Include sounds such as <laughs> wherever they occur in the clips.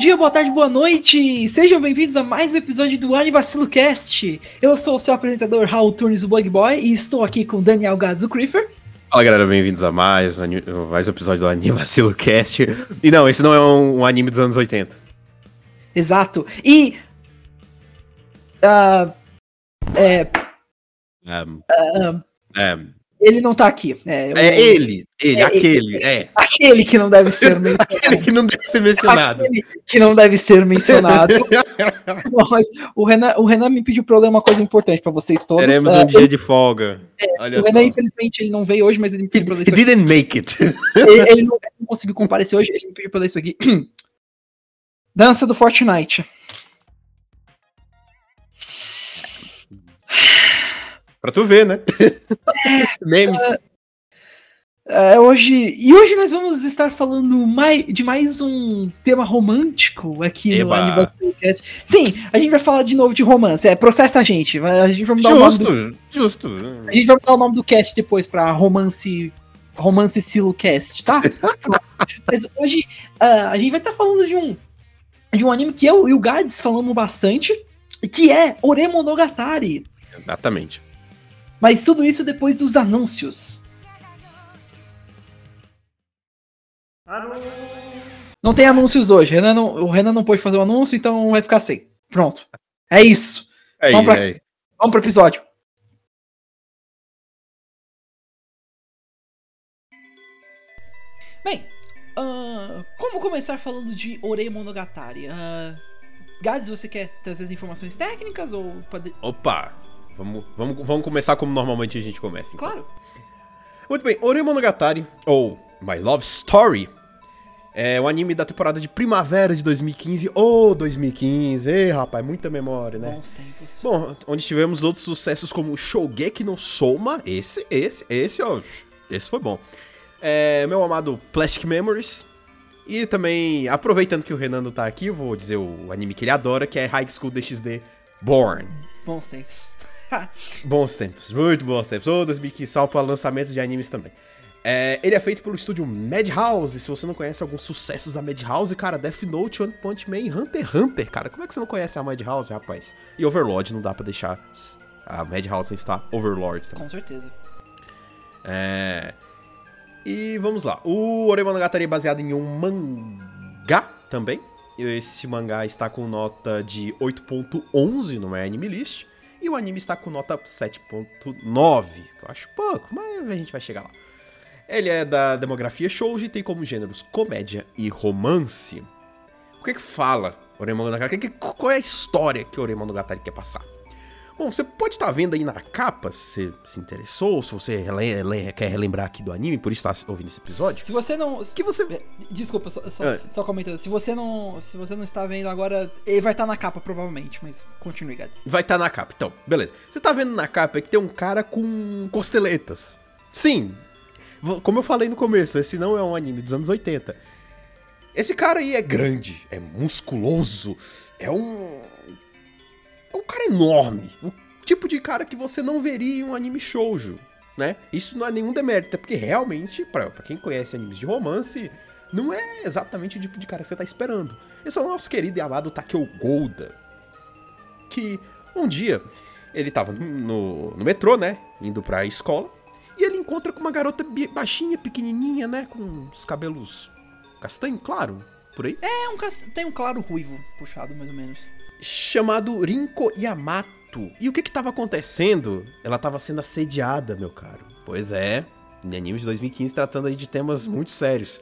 Dia, boa tarde, boa noite! Sejam bem-vindos a mais um episódio do Anivacilo Cast. Eu sou o seu apresentador Raul Turnes, o Bug Boy, e estou aqui com Daniel Gazu Creeper. Fala galera, bem-vindos a mais, mais um episódio do Anivacilo Cast. E não, esse não é um, um anime dos anos 80. Exato. E. Uh, é. Um, uh, um, ele não tá aqui. É, é ele, ele, é, aquele, é. Aquele <laughs> que não deve ser mencionado. aquele que não deve ser mencionado. Aquele <laughs> que não deve ser mencionado. Bom, mas o Renan, o Renan me pediu pra eu ler uma coisa importante pra vocês todos. Teremos Uh, um dia de folga. Olha o Renan, só. infelizmente, ele não veio hoje, mas ele me pediu pra ler isso aqui. didn't make it. Ele, ele não, ele não conseguiu comparecer hoje, ele me pediu pra ler isso aqui. <clears throat> Dança do Fortnite. Pra tu ver, né? <laughs> Memes. É, hoje, e hoje nós vamos estar falando mai, de mais um tema romântico aqui no Eba. Aniversário Cast. Sim, a gente vai falar de novo de romance. É, processa a gente. A gente vai mudar o nome do, Justo, justo. a gente vai mudar o nome do cast depois pra romance romance Silo Cast, tá? <laughs> Mas hoje ah, a gente vai estar falando de um de um anime que eu e o Gads falamos bastante, que é Oremonogatari. Exatamente. Mas tudo isso depois dos anúncios. Não tem anúncios hoje. Renan não- o Renan não pôde fazer o anúncio, então vai ficar sem. Pronto. É isso. Aí, Vamos pra- aí. Vamos pro episódio. Bem, ah, como começar falando de Oremonogatari? Uh, Gads, você quer trazer as informações técnicas ou pode... Opa! Vamos, vamos, vamos começar como normalmente a gente começa. então. Claro. Muito bem, Ore Monogatari, ou My Love Story, é o anime da temporada de primavera de 2015 ou 2015. Ei, rapaz, muita memória, né? Bons tempos. Bom, onde tivemos outros sucessos como Shogeki no Soma. Esse, esse, esse, ó. Esse foi bom. É, meu amado Plastic Memories. E também, aproveitando que o Renan não tá aqui, eu vou dizer o anime que ele adora, que é High School DxD Born. Bons tempos. <laughs> Bons tempos, muito bons tempos. Ô, 2015, salve para lançamentos de animes também. É, ele é feito pelo estúdio Madhouse. Se você não conhece alguns sucessos da Madhouse, cara, Death Note, One Punch Man Hunter x Hunter, cara. Como é que você não conhece a Madhouse, rapaz? E Overlord, não dá pra deixar a Madhouse estar Overlord também. Com certeza. É... E vamos lá. O Oremonogatari é baseado em um mangá também. Esse mangá está com nota de 8.11 no Anime List. E o anime está com nota 7.9. que Eu acho pouco, mas a gente vai chegar lá. Ele é da demografia shoujo e tem como gêneros comédia e romance. O que que fala? Que- que- Qual é a história que Oremonogatari quer passar? Bom, você pode estar vendo aí na capa, se você se interessou, se você rele- le- quer relembrar aqui do anime, por isso está ouvindo esse episódio. Se você não. Que você É, Desculpa, só, só, É. só comentando. Se você não. Se você não está vendo agora, ele vai estar na capa, provavelmente, mas continue, Gads. vai estar na capa. Então, beleza. Você tá vendo na capa que tem um cara com costeletas. Sim. Como eu falei no começo, esse não é um anime dos anos 80. Esse cara aí é grande, é musculoso, é um. É um cara enorme. O tipo de cara que você não veria em um anime shoujo, né? Isso não é nenhum demérito, é porque realmente, pra, quem conhece animes de romance, não é exatamente o tipo de cara que você tá esperando. Esse é o nosso querido e amado Takeo Golda. Que um dia ele tava no, no, metrô, né? Indo pra escola. E ele encontra com uma garota baixinha, pequenininha, né? Com os cabelos castanho, claro, por aí. É um tem um claro ruivo puxado, mais ou menos. Chamado Rinko Yamato. E o que que tava acontecendo? Ela tava sendo assediada, meu caro. Pois é, em animes de 2015 tratando aí de temas muito sérios.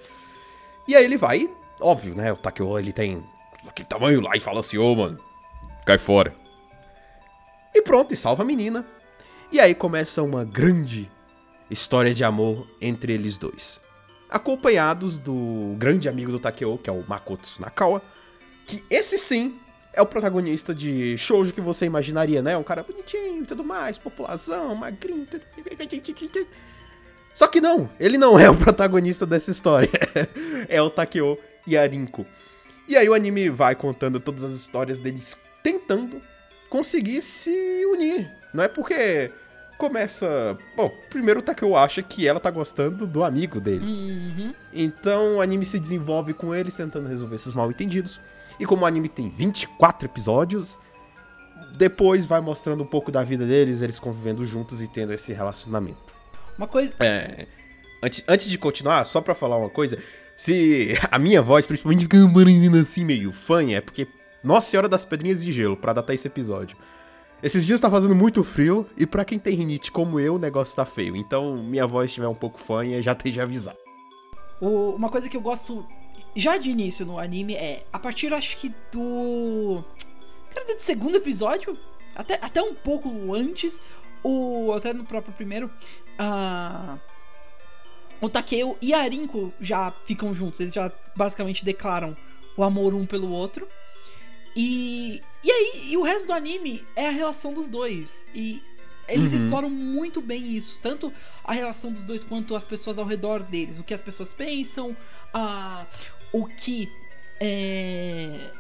E aí ele vai, óbvio, né? O Takeo, ele tem aquele tamanho lá e fala assim, ô, mano, cai fora. E pronto, e salva a menina. E aí começa uma grande história de amor entre eles dois. Acompanhados do grande amigo do Takeo, que é o Makoto Tsunakawa, que esse sim é o protagonista de shoujo que você imaginaria, né? Um cara bonitinho e tudo mais, população, magrinho. Tudo... Só que não, ele não é o protagonista dessa história. <laughs> é o Takeo Yarinko. E aí o anime vai contando todas as histórias deles tentando conseguir se unir. Não é porque começa. Bom, primeiro o Takeo acha que ela tá gostando do amigo dele. Uhum. Então o anime se desenvolve com eles tentando resolver esses mal entendidos. E como o anime tem 24 episódios, depois vai mostrando um pouco da vida deles, eles convivendo juntos e tendo esse relacionamento. Uma coisa. É. Antes, antes de continuar, só pra falar uma coisa, se <laughs> a minha voz, principalmente, fica parecendo assim meio fanha, é porque. Nossa Senhora das Pedrinhas de Gelo, pra datar esse episódio. Esses dias tá fazendo muito frio e pra quem tem rinite como eu, o negócio tá feio. Então, minha voz estiver um pouco fanha, já esteja avisar. O- uma coisa que eu gosto já de início no anime é, a partir acho que do. Quero dizer, do segundo episódio, até, até um pouco antes, o. Até no próprio primeiro, a. O Takeo e a Arinko já ficam juntos, eles já basicamente declaram o amor um pelo outro. E. E aí, e o resto do anime é a relação dos dois. E eles Uhum. exploram muito bem isso. Tanto a relação dos dois quanto as pessoas ao redor deles. O que as pessoas pensam, a, o que. É,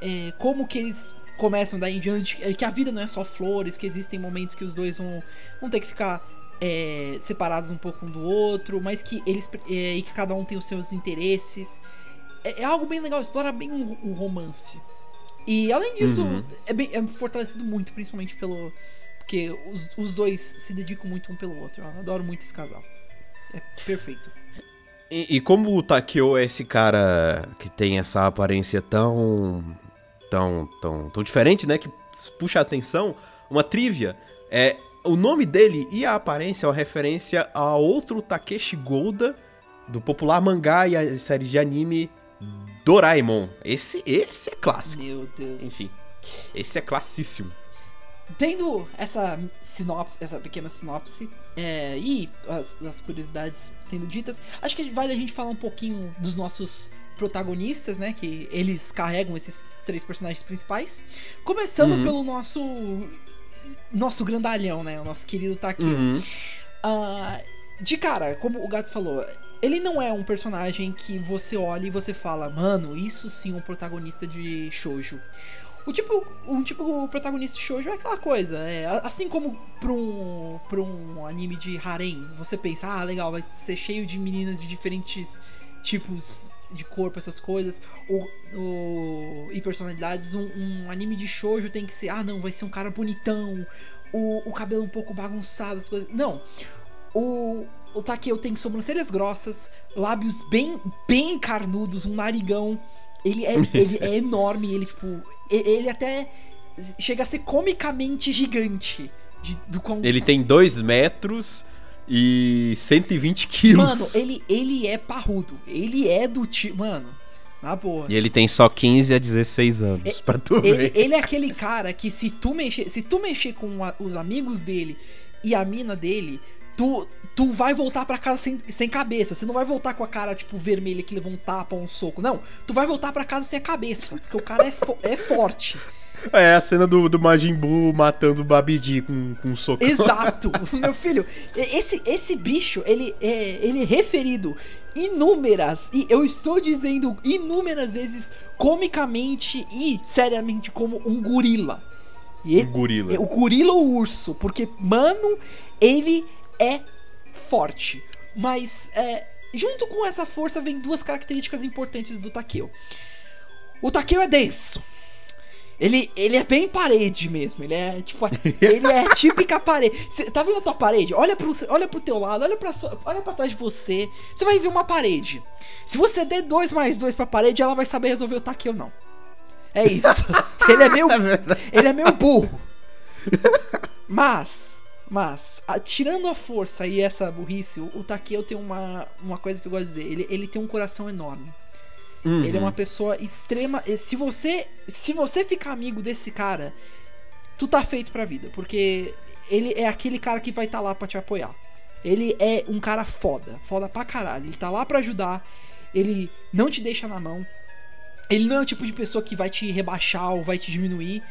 é, como que eles começam daí em diante. é, Que a vida não é só flores, que existem momentos que os dois vão, vão ter que ficar é, separados um pouco um do outro, mas que eles. é, e que cada um tem os seus interesses. É, é algo bem legal, explora bem um, um romance. E além disso, Uhum. é, bem, é fortalecido muito, principalmente pelo. Porque os, os dois se dedicam muito um pelo outro. Eu adoro muito esse casal. É perfeito. E, e como o Takeo é esse cara que tem essa aparência tão. tão. tão, tão diferente, né? Que puxa a atenção, uma trivia é. O nome dele e a aparência é uma referência a outro Takeshi Golda do popular mangá e as séries de anime Doraemon. Esse, esse é clássico. Meu Deus. Enfim, esse é classíssimo. Tendo essa sinopse, essa pequena sinopse, é, e as, as curiosidades sendo ditas, acho que vale a gente falar um pouquinho dos nossos protagonistas, né? Que eles carregam esses três personagens principais. Começando Uhum. pelo nosso. Nosso grandalhão, né? O nosso querido Takeo. Uhum. Ah, de cara, como o Gats falou, ele não é um personagem que você olha e você fala, mano, isso sim é um protagonista de shoujo. O tipo, um tipo protagonista de shoujo é aquela coisa, é, assim como pra um, pra um anime de harem, você pensa, ah, legal, vai ser cheio de meninas de diferentes tipos de corpo, essas coisas, ou, ou- e personalidades. Um, um anime de shoujo tem que ser, ah, não, vai ser um cara bonitão, o, o cabelo um pouco bagunçado, as coisas. Não. O, o Takeo tem sobrancelhas grossas, lábios bem, bem carnudos, um narigão. Ele é, <laughs> ele é enorme, ele, tipo. Ele até chega a ser comicamente gigante. de- do quão- Ele tem 2 metros e 120 quilos. Mano, ele, ele é parrudo. Ele é do tipo. Mano, na boa. E ele tem só 15 a 16 anos, É- pra tu Ele, ver. ele é aquele cara que se tu mexer, se tu mexer com a- os amigos dele e a mina dele, tu, tu vai voltar pra casa sem, sem cabeça. Você não vai voltar com a cara, tipo, vermelha que levou um tapa ou um soco. Não, tu vai voltar pra casa sem a cabeça. Porque o cara é, fo- é forte. É a cena do, do Majin Buu matando o Babidi com, com um soco. Exato. <laughs> Meu filho, esse, esse bicho, ele é, ele é referido inúmeras, e eu estou dizendo inúmeras vezes, comicamente e seriamente, como um gorila. E ele- Um gorila. O gorila ou urso, porque, mano, ele é forte. Mas, é, junto com essa força, vem duas características importantes do Takeo. O Takeo é denso. Ele, ele é bem parede mesmo. Ele é tipo. <laughs> Ele é típica parede. Cê, tá vendo a tua parede? Olha pro, olha pro teu lado, olha pra, sua- olha pra trás de você. Você vai ver uma parede. Se você der dois mais dois pra parede, ela vai saber resolver o Takeo, não. É isso. <laughs> ele é meio. ele é meio burro. Mas. Mas, a- tirando a força e essa burrice, o, o Takeo tem uma, uma coisa que eu gosto de dizer. Ele, ele tem um coração enorme. Uhum. Ele é uma pessoa extrema. Se você, se você ficar amigo desse cara, tu tá feito pra vida, porque ele é aquele cara que vai estar tá lá pra te apoiar. Ele é um cara foda, foda pra caralho. Ele tá lá pra ajudar, ele não te deixa na mão. Ele não é o tipo de pessoa que vai te rebaixar ou vai te diminuir.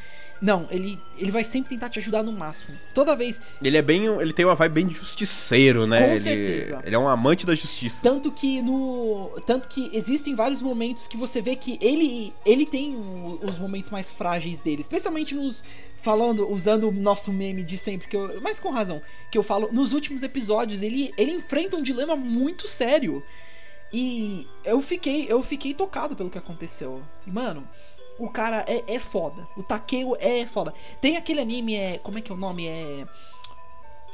Não, ele, ele vai sempre tentar te ajudar no máximo. Toda vez. Ele é bem. Ele tem uma vibe bem de justiceiro, né? Com ele, certeza. Ele é um amante da justiça. Tanto que no. Tanto que existem vários momentos que você vê que ele. Ele tem os momentos mais frágeis dele. Especialmente nos. Falando, usando o nosso meme de sempre, que eu, mas com razão. Que eu falo, nos últimos episódios, ele, ele enfrenta um dilema muito sério. E eu fiquei, eu fiquei tocado pelo que aconteceu. E, mano, o cara é, é foda. O Takeo é foda. Tem aquele anime, é. Como é que é o nome? É.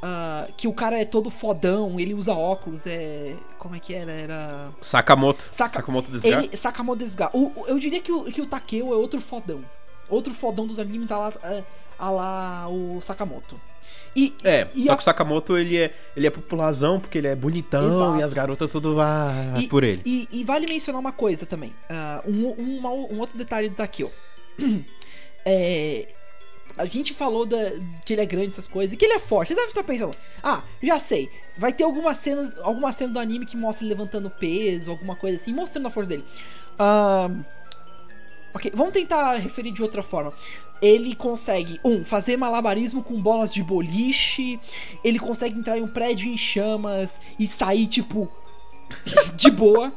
ah, que o cara é todo fodão, ele usa óculos, é. Como é que era? Era. Sakamoto. Saka- Sakamoto Desga. Ele, Sakamoto Desuga. O, o- eu diria que o, que o Takeo é outro fodão. Outro fodão dos animes a lá, a lá o Sakamoto. E, É, e só a- que o Sakamoto ele é, ele é popularzão porque ele é bonitão Exato. e as garotas tudo vai E- por ele. E, e vale mencionar uma coisa também. ah, um, um, um outro detalhe do <clears throat> Takeo. É, a gente falou da, que ele é grande, essas coisas, e que ele é forte. Você deve estar pensando, ah, já sei. Vai ter alguma cena, alguma cena do anime que mostra ele levantando peso, alguma coisa assim, mostrando a força dele. Ahn, ok, vamos tentar referir de outra forma. Ele consegue, um, fazer malabarismo com bolas de boliche. Ele consegue entrar em um prédio em chamas e sair, tipo, de boa.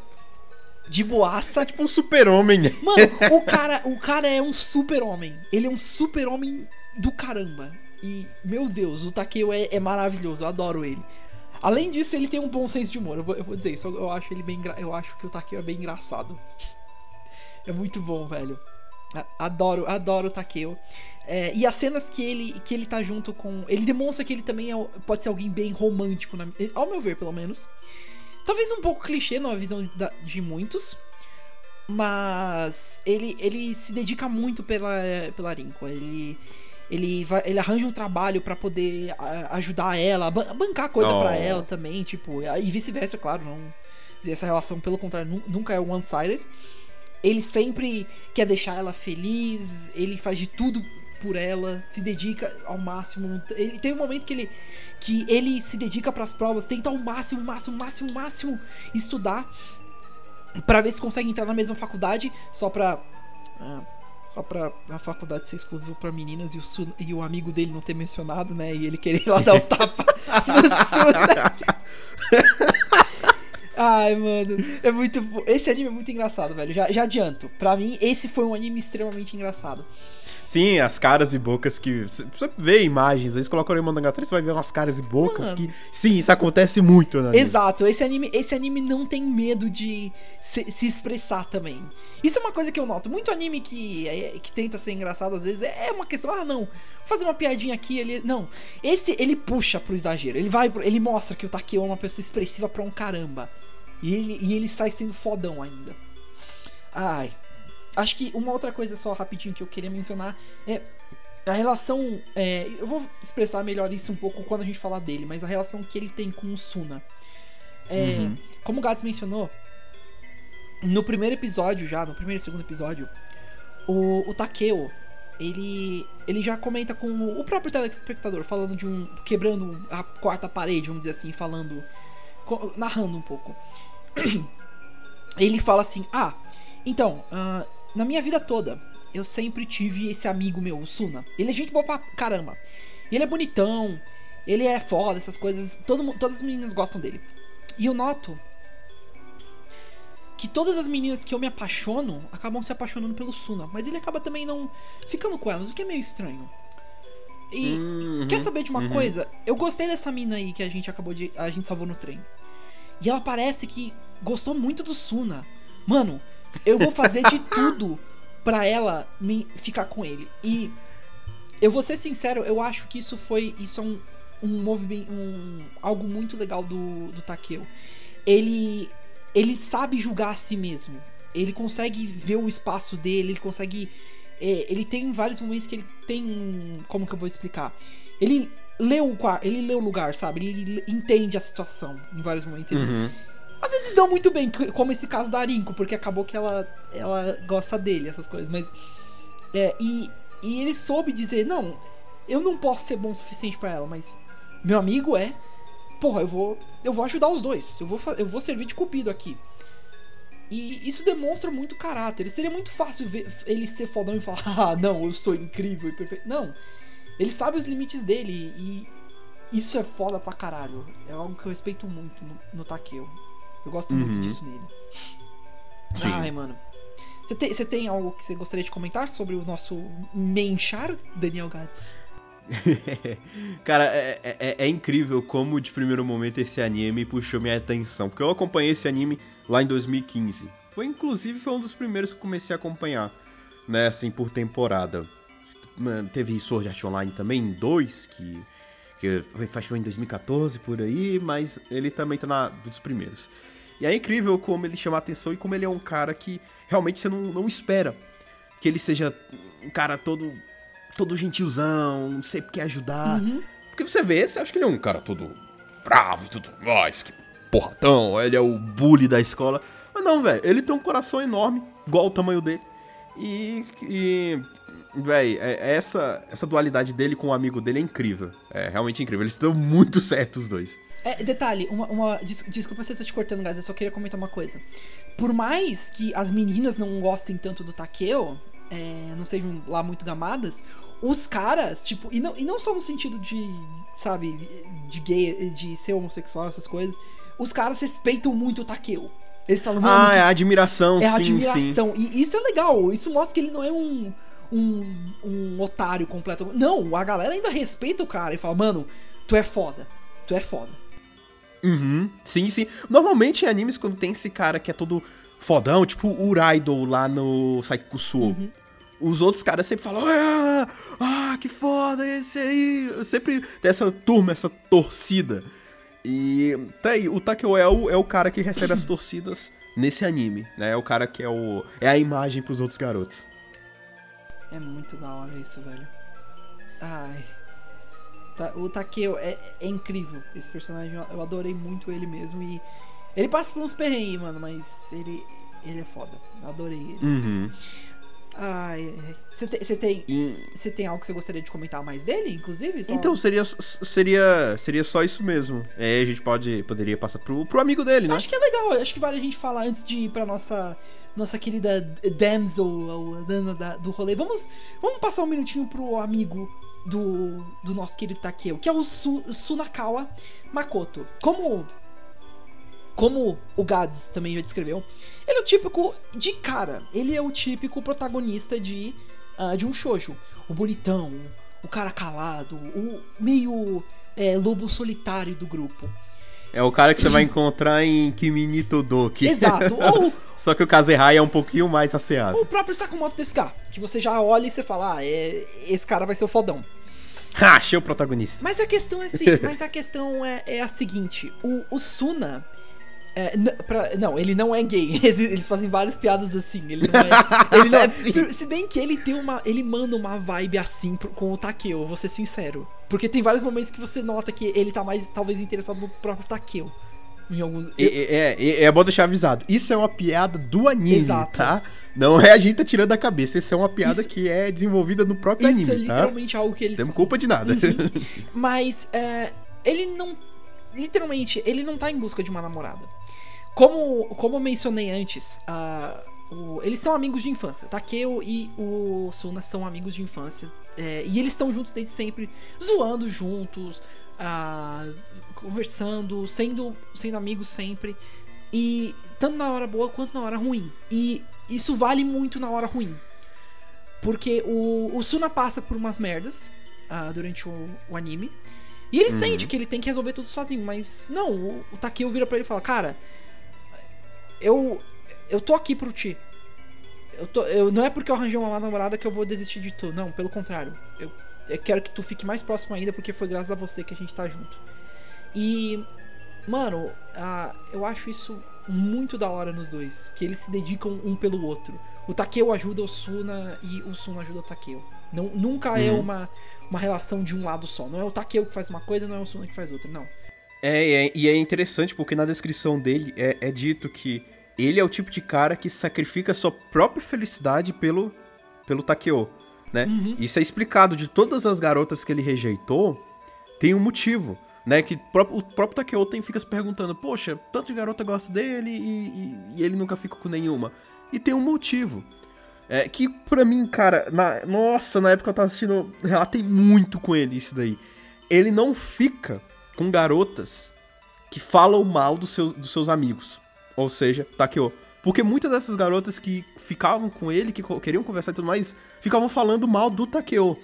De boaça. É tipo um super-homem. Mano, o cara, o cara é um super-homem. Ele é um super-homem do caramba. E, meu Deus, o Takeo é, é maravilhoso, eu adoro ele. Além disso, ele tem um bom senso de humor, eu vou, eu vou dizer isso. Eu acho ele bem Eu acho que o Takeo é bem engraçado. É muito bom, velho. Adoro, adoro o Takeo. É, e as cenas que ele, que ele tá junto com. Ele demonstra que ele também é, pode ser alguém bem romântico, na- ao meu ver, pelo menos. Talvez um pouco clichê na visão da- de muitos. Mas ele, ele se dedica muito pela, pela Rinko. Ele, ele, vai, ele arranja um trabalho pra poder ajudar ela, ban- bancar coisa Oh. pra ela também, tipo, e vice-versa, claro, não. Essa relação, pelo contrário, nu- nunca é one-sided. Ele sempre quer deixar ela feliz, ele faz de tudo por ela, se dedica ao máximo. Ele tem um momento que ele que ele se dedica pras provas, tenta ao máximo, máximo, máximo, máximo estudar Pra ver se consegue entrar na mesma faculdade, só pra ah, só pra a faculdade ser exclusiva pra meninas e o, e o amigo dele não ter mencionado, né? E ele querer ir lá dar o tapa <laughs> no Suda. <laughs> Ai, mano, é muito. Esse anime é muito engraçado, velho. Já, já adianto. Pra mim, esse foi um anime extremamente engraçado. Sim, as caras e bocas que. Você vê imagens, aí você coloca o Monogatari, você vai ver umas caras e bocas Mano. que. Sim, isso acontece muito, né? Exato, esse anime, esse anime não tem medo de se, se expressar também. Isso é uma coisa que eu noto. Muito anime que, é- que tenta ser engraçado às vezes é uma questão, ah não, vou fazer uma piadinha aqui, ele. Não. Esse ele puxa pro exagero. Ele vai pro- ele mostra que o Takeo é uma pessoa expressiva pra um caramba. E ele, e ele sai sendo fodão ainda. Ai. Acho que uma outra coisa só rapidinho que eu queria mencionar é a relação. é, eu vou expressar melhor isso um pouco quando a gente falar dele, mas a relação que ele tem com o Suna. É, Uhum. Como o Gats mencionou, no primeiro episódio já, no primeiro e segundo episódio, o, o Takeo, ele, ele já comenta com o próprio telespectador, falando de um. quebrando a quarta parede, vamos dizer assim, falando. narrando um pouco. <coughs> Ele fala assim: Ah, então, ah, na minha vida toda, eu sempre tive esse amigo meu, o Suna. Ele é gente boa pra caramba. E ele é bonitão, ele é foda, essas coisas. Todo, todas as meninas gostam dele. E eu noto que todas as meninas que eu me apaixono acabam se apaixonando pelo Suna. Mas ele acaba também não ficando com elas, o que é meio estranho. E Uhum, quer saber de uma uhum. coisa? Eu gostei dessa mina aí que a gente acabou de. A gente salvou no trem. E ela parece que gostou muito do Suna. Mano, eu vou fazer de <laughs> tudo pra ela me ficar com ele. E eu vou ser sincero, eu acho que isso foi. Isso é um, um movimento. Um, algo muito legal do, do Takeo. Ele. Ele sabe julgar a si mesmo. Ele consegue ver o espaço dele, ele consegue. é, ele tem vários momentos que ele tem. Como que eu vou explicar? Ele lê o, ele lê o lugar, sabe? Ele entende a situação em vários momentos. Ele- Uhum. Às vezes dão muito bem, como esse caso da Arinco, porque acabou que ela, ela gosta dele, essas coisas, mas. É, e, e ele soube dizer, não, eu não posso ser bom o suficiente pra ela, mas meu amigo é. Porra, eu vou. Eu vou ajudar os dois. Eu vou, eu vou servir de cupido aqui. E isso demonstra muito caráter. Seria muito fácil ver ele ser fodão e falar, <laughs> ah, não, eu sou incrível e perfeito. Não. Ele sabe os limites dele e isso é foda pra caralho. É algo que eu respeito muito no, no Takeo. Eu gosto muito Uhum. disso nele. Sim. Ai, mano. Você tem, você tem algo que você gostaria de comentar sobre o nosso menchar, Daniel Gades? <laughs> Cara, é, é- é incrível como de primeiro momento esse anime puxou minha atenção. Porque eu acompanhei esse anime lá em 2015. Foi inclusive foi um dos primeiros que comecei a acompanhar, né, assim, por temporada. Teve Sword Art Online também, dois, que, que foi, foi em 2014 por aí, mas ele também tá na, dos primeiros. E é incrível como ele chama a atenção e como ele é um cara que realmente você não, não espera que ele seja um cara todo todo gentilzão, sempre quer ajudar. Porque você vê, você acha que ele é um cara todo bravo e tudo mais, que porratão, ele é o bully da escola. Mas não, velho, ele tem um coração enorme, igual o tamanho dele. E, e velho, é, essa, essa dualidade dele com o amigo dele é incrível. É realmente incrível. Eles estão muito certos os dois. É, detalhe, uma, uma- des- desculpa se eu tô te cortando, guys, eu só queria comentar uma coisa. Por mais que as meninas não gostem tanto do Takeo, é, não sejam lá muito gamadas, os caras, tipo, e não, e não só no sentido de, sabe, de gay, de ser homossexual, essas coisas, os caras respeitam muito o Takeo. Eles falam, mano, Ah, é a admiração, é sim, sim. admiração. E isso é legal. Isso mostra que ele não é um, um, um otário completo. Não, a galera ainda respeita o cara e fala, mano, tu é foda. Tu é foda. Uhum, sim, sim. Normalmente em animes, quando tem esse cara que é todo fodão, tipo o Uraido lá no Saikusuo, os outros caras sempre falam, ah, ah, que foda esse aí. Sempre tem essa turma, essa torcida. E tá aí, o Takeo é o, é o cara que recebe as <clears throat> torcidas nesse anime, né? É o cara que é o é a imagem pros outros garotos. É muito da hora isso, velho. Ai. Ta- O Takeo é, é incrível. Esse personagem, eu- adorei muito ele mesmo. E ele passa por uns perrengues, mano, mas ele, ele é foda. Eu adorei ele. Uhum. Ai, você tem, você tem, você tem algo que você gostaria de comentar mais dele, inclusive? Só- Então seria, seria, seria só isso mesmo. É, a gente pode, poderia passar pro, pro amigo dele, né? Acho que é legal, acho que vale a gente falar antes de ir pra nossa, nossa querida Damsel, a dana da- do rolê. Vamos, vamos passar um minutinho pro amigo do, do nosso querido Takeo, que é o Su- Sunakawa Makoto. Como, como o Gads também já descreveu, ele é o típico, de cara, ele é o típico protagonista de, ah, de um shoujo. O bonitão, o cara calado, o meio é, lobo solitário do grupo. É o cara que você vai encontrar em Kimi Todoki. Exato. <laughs> Ou Só que o Kazehai é um pouquinho mais asseado. o próprio Sakamoto Desuka, que você já olha e você fala, ah, é, esse cara vai ser o fodão. Ha, <laughs> achei o protagonista. Mas a questão é assim, <laughs> mas a questão é, é a seguinte, o, o Suna. É, n- pra- não, ele não é gay. <laughs> Eles, eles fazem várias piadas assim. Ele não é. <laughs> Ele não é- se bem que ele tem uma. Ele manda uma vibe assim pro- com o Takeo, vou ser sincero. Porque tem vários momentos que você nota que ele tá mais, talvez, interessado no próprio Takeo. Em alguns. É, é, é, é bom deixar avisado. Isso é uma piada do anime, Exato. tá? Não é a gente tá tirando da cabeça. Isso é uma piada Isso- que é desenvolvida no próprio Isso é anime, tá? literalmente algo que eles Temos culpa de nada. <laughs> Mas é, ele não. Literalmente, ele não tá em busca de uma namorada. Como, como eu mencionei antes, ah, o- eles são amigos de infância. Takeo e o Suna são amigos de infância. é, e eles estão juntos desde sempre, zoando juntos, ah, conversando, sendo, sendo amigos sempre. E tanto na hora boa quanto na hora ruim. E isso vale muito na hora ruim. Porque o, o Suna passa por umas merdas ah, durante o, o anime. E ele sente que ele tem que resolver tudo sozinho, mas não, o, o Takeo vira pra ele e fala, cara, eu eu tô aqui pro ti. Eu tô, eu, não é porque eu arranjei uma namorada que eu vou desistir de tu. Não, pelo contrário. Eu, eu quero que tu fique mais próximo ainda, porque foi graças a você que a gente tá junto. E, mano, ah, eu acho isso muito da hora nos dois. Que eles se dedicam um pelo outro. O Takeo ajuda o Suna e o Suna ajuda o Takeo. Não, nunca é Uhum. uma, uma relação de um lado só. Não é o Takeo que faz uma coisa, não é o Suna que faz outra. Não. É, é, e é interessante porque na descrição dele é, é dito que ele é o tipo de cara que sacrifica sua própria felicidade pelo, pelo Takeo, né? Uhum. Isso é explicado de todas as garotas que ele rejeitou, tem um motivo, né? Que o próprio Takeo tem, fica se perguntando, poxa, tanto de garota gosta dele e, e- e ele nunca fica com nenhuma. E tem um motivo. É, que pra mim, cara, na- nossa, na época eu tava assistindo, relatei muito com ele isso daí. Ele não fica com garotas que falam mal dos seus, dos seus amigos. Ou seja, Takeo. Porque muitas dessas garotas que ficavam com ele, que queriam conversar e tudo mais, ficavam falando mal do Takeo.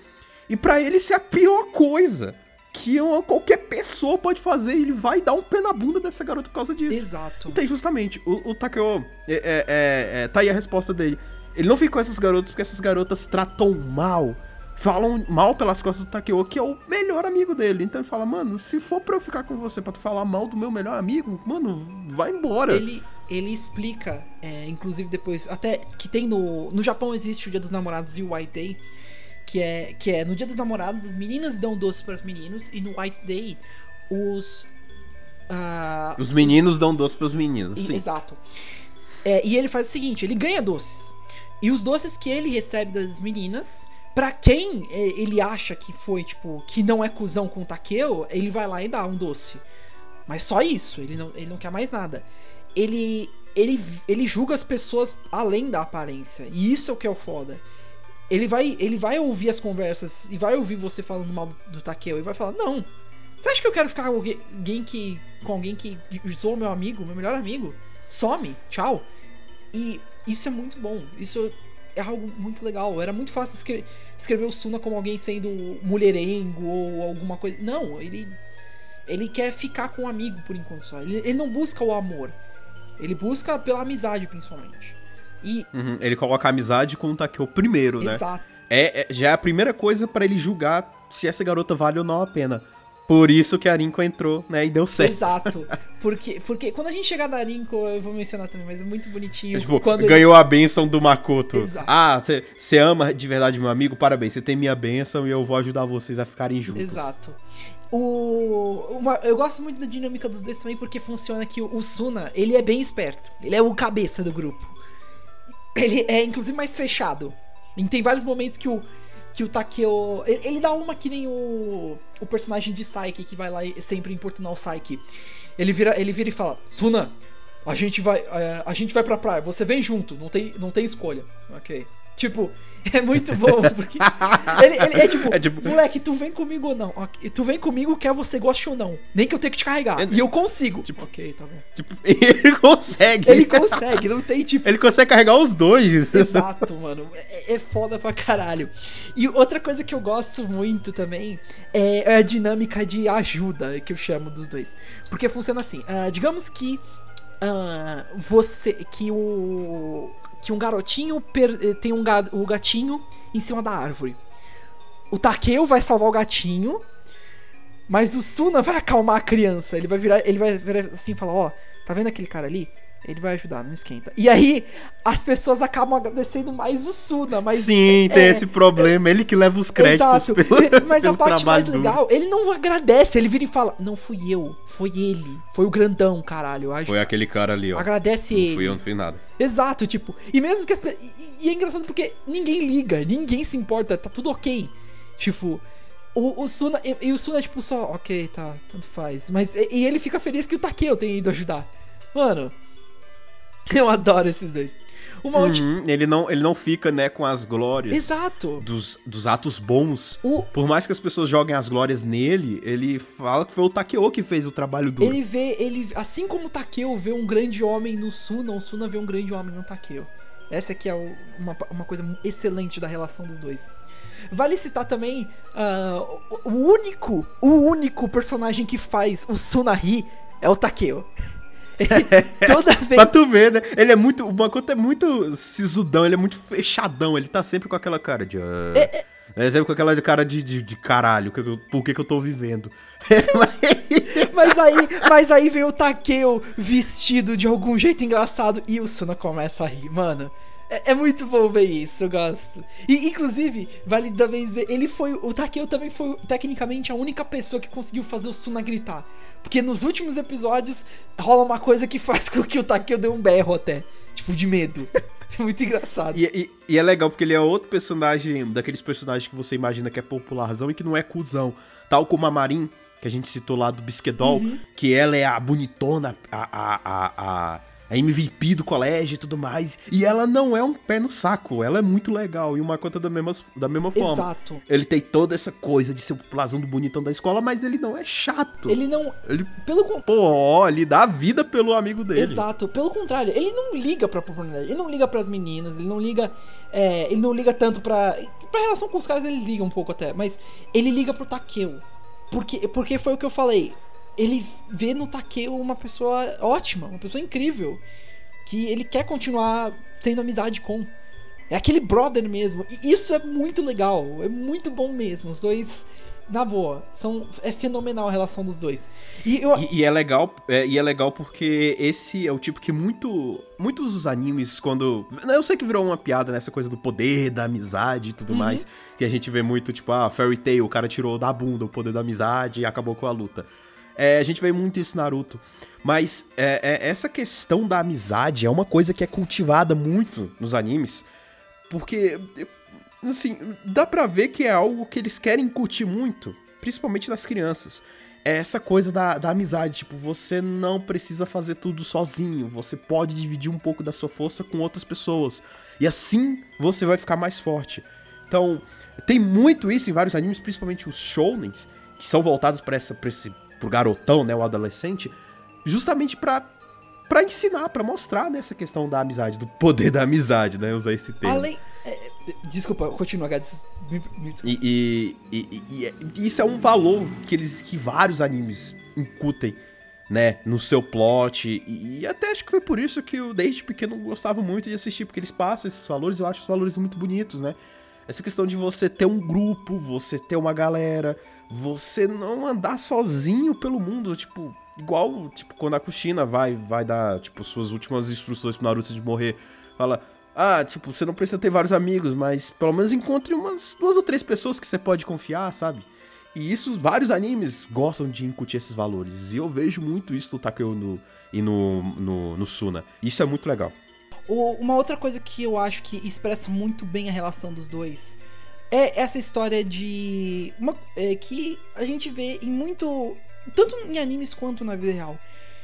E pra ele isso é a pior coisa que uma- qualquer pessoa pode fazer. Ele vai dar um pé na bunda dessa garota por causa disso. Exato. Então, justamente, o, o Takeo, é, é, é, é, tá aí a resposta dele. Ele não fica com essas garotas porque essas garotas tratam mal, falam mal pelas costas do Takeo, que é o melhor amigo dele. Então ele fala, mano, se for pra eu ficar com você pra tu falar mal do meu melhor amigo, mano, vai embora. Ele, ele explica, é, inclusive depois, até que tem no. No Japão existe o Dia dos Namorados e o White Day. Que é, que é no Dia dos Namorados, as meninas dão doces para os meninos. E no White Day, os. ah, Os meninos dão doce pros meninos, e- sim. Exato. É, e ele faz o seguinte: ele ganha doces. E os doces que ele recebe das meninas, pra quem é, ele acha que foi, tipo, que não é cuzão com o Takeo, ele vai lá e dá um doce. Mas só isso, ele não, ele não quer mais nada. Ele, ele, ele julga as pessoas além da aparência. E isso é o que é o foda. Ele vai, ele vai ouvir as conversas e vai ouvir você falando mal do, Takeo e vai falar: Não, você acha que eu quero ficar com alguém que, com alguém que zoou meu amigo, meu melhor amigo? Some, tchau. E isso é muito bom. Isso é algo muito legal. Era muito fácil escre- escrever o Suna como alguém sendo mulherengo ou alguma coisa. Não, ele ele quer ficar com um amigo por enquanto só. Ele, ele não busca o amor. Ele busca pela amizade, principalmente. E. Uhum, Ele coloca a amizade com o Takeo primeiro, né? Exato. É, é- já é a primeira coisa pra ele julgar se essa garota vale ou não a pena. Por isso que a Rinko entrou, né, e deu certo. Exato. <laughs> Porque, porque quando a gente chegar da Rinko, eu vou mencionar também, mas é muito bonitinho. Tipo, quando ele- ganhou a benção do Makoto. Exato. Ah, você ama de verdade meu amigo? Parabéns, você tem minha benção e eu vou ajudar vocês a ficarem juntos. Exato. O, uma- eu gosto muito da dinâmica dos dois também porque funciona que o, o Suna, ele é bem esperto. Ele é o cabeça do grupo. Ele é inclusive mais fechado. E tem vários momentos que o que o Takeo, ele, dá uma que nem o o personagem de Saiki que vai lá e sempre importunar o Saiki. Ele vira, ele vira e fala: "Suna, a gente vai, é, a gente vai pra praia, você vem junto, não tem, não tem escolha". OK. Tipo, <laughs> é muito bom, porque ele, ele é, tipo, <laughs> É tipo- moleque, tu vem comigo ou não? Ok, Tu vem comigo quer você goste ou não. Nem que eu tenha que te carregar. É- E eu consigo. Tipo, ok, tá bom. Tipo, <laughs> ele consegue. Ele consegue, não tem tipo. Ele consegue carregar os dois. Exato, mano. É, é foda pra caralho. E outra coisa que eu gosto muito também é a dinâmica de ajuda que eu chamo dos dois. Porque funciona assim: ah, digamos que ah, você. que o. que um garotinho per- eh, tem um ga- o gatinho em cima da árvore. O Takeo vai salvar o gatinho. Mas o Suna vai acalmar a criança. Ele vai virar, ele vai virar assim e falar: Ó, tá vendo aquele cara ali? Ele vai ajudar, não esquenta. E aí, as pessoas acabam agradecendo mais o Suna, mas. Sim, tem é, esse problema. Ele que leva os créditos Exato. pelo, Mas <laughs> a pelo parte mais legal, ele não agradece, ele vira e fala: Não fui eu, foi ele. Foi o grandão, caralho. aju- Foi aquele cara ali, ó. Agradece Não ele. fui eu, não fiz nada. Exato, tipo. E mesmo que as pe- e, e é engraçado porque ninguém liga, ninguém se importa, tá tudo ok. Tipo. O, o Suna. E, e o Suna, tipo, só, ok, tá, tanto faz. Mas. E, e ele fica feliz que o Takeo tenha ido ajudar. Mano. <laughs> Eu adoro esses dois. Uma última. Uhum, ele, não, ele não fica, né, com as glórias Exato. dos, dos atos bons. O, Por mais que as pessoas joguem as glórias nele, ele fala que foi o Takeo que fez o trabalho duro. Ele vê, ele, assim como o Takeo vê um grande homem no Suna, o Suna vê um grande homem no Takeo. Essa aqui é uma, uma coisa excelente da relação dos dois. Vale citar também o, o único, o único personagem que faz o Suna rir é o Takeo. <laughs> Toda vez Pra tu ver, né? Ele é muito. O Makoto é muito sisudão, ele é muito fechadão. Ele tá sempre com aquela cara de. ah, é, sempre com aquela cara de, de, de caralho. que por que, que eu tô vivendo? <laughs> Mas aí, mas aí vem o Takeo vestido de algum jeito engraçado e o Suna começa a rir. Mano, É, é muito bom ver isso, eu gosto. E, inclusive, vale também dizer, ele foi. O Takeo também foi, tecnicamente, a única pessoa que conseguiu fazer o Suna gritar. Porque nos últimos episódios rola uma coisa que faz com que o Takeo dê um berro até. Tipo, de medo. <laughs> É muito engraçado. E, e- e é legal porque ele é outro personagem, daqueles personagens que você imagina que é popularzão e que não é cuzão. Tal como a Marin, que a gente citou lá do Bisquedol, que ela é a bonitona, a, a, a, a, a MVP do colégio e tudo mais. E ela não é um pé no saco, ela é muito legal. E uma conta da mesma, da mesma forma. Exato. Ele tem toda essa coisa de ser o popularzão do bonitão da escola, mas ele não é chato. Ele não. Ele, Pelo pô, ele dá a vida pelo amigo dele. Exato, pelo contrário, ele não liga pra popularidade, ele não liga pras meninas, ele não liga. é, ele não liga tanto pra. Pra relação com os caras ele liga um pouco até, mas ele liga pro Takeo. Porque, porque foi o que eu falei. Ele vê no Takeo uma pessoa ótima, uma pessoa incrível. Que ele quer continuar sendo amizade com. É aquele brother mesmo. E isso é muito legal. É muito bom mesmo. Os dois, na boa, são, é fenomenal a relação dos dois. E eu, E, e é legal, é, e é legal porque esse é o tipo que muito, muitos dos animes quando, eu sei que virou uma piada nessa coisa do poder da amizade e tudo mais, que a gente vê muito tipo, ah, Fairy Tail, o cara tirou da bunda o poder da amizade e acabou com a luta. É, a gente vê muito isso em Naruto, mas é, é, essa questão da amizade é uma coisa que é cultivada muito nos animes, porque assim, dá pra ver que é algo que eles querem curtir muito, principalmente nas crianças. É essa coisa da, da amizade, tipo, você não precisa fazer tudo sozinho, você pode dividir um pouco da sua força com outras pessoas. E assim você vai ficar mais forte. Então, tem muito isso em vários animes, principalmente os shounens, que são voltados para esse pro garotão, né, o adolescente, justamente pra para ensinar, pra mostrar nessa questão da amizade, do poder da amizade, né, usar esse termo. Além. é, desculpa, continua, Gads. Me, me desculpa. E, e- e- e- é- isso é um valor que eles que vários animes incutem, né, no seu plot. E, e até acho que foi por isso que eu desde pequeno gostava muito de assistir, porque eles passam esses valores, eu acho os valores muito bonitos, né? Essa questão de você ter um grupo, você ter uma galera, você não andar sozinho pelo mundo, tipo, igual, tipo, quando a Kushina vai vai dar, tipo, suas últimas instruções pro Naruto de morrer, fala: "Ah, tipo, você não precisa ter vários amigos, mas pelo menos encontre umas duas ou três pessoas que você pode confiar, sabe?" E isso, vários animes gostam de incutir esses valores. E eu vejo muito isso no Takeo no, e no, no, no Suna. Isso é muito legal. Uma outra coisa que eu acho que expressa muito bem a relação dos dois é essa história de. uma- é, que a gente vê em muito. Tanto em animes quanto na vida real.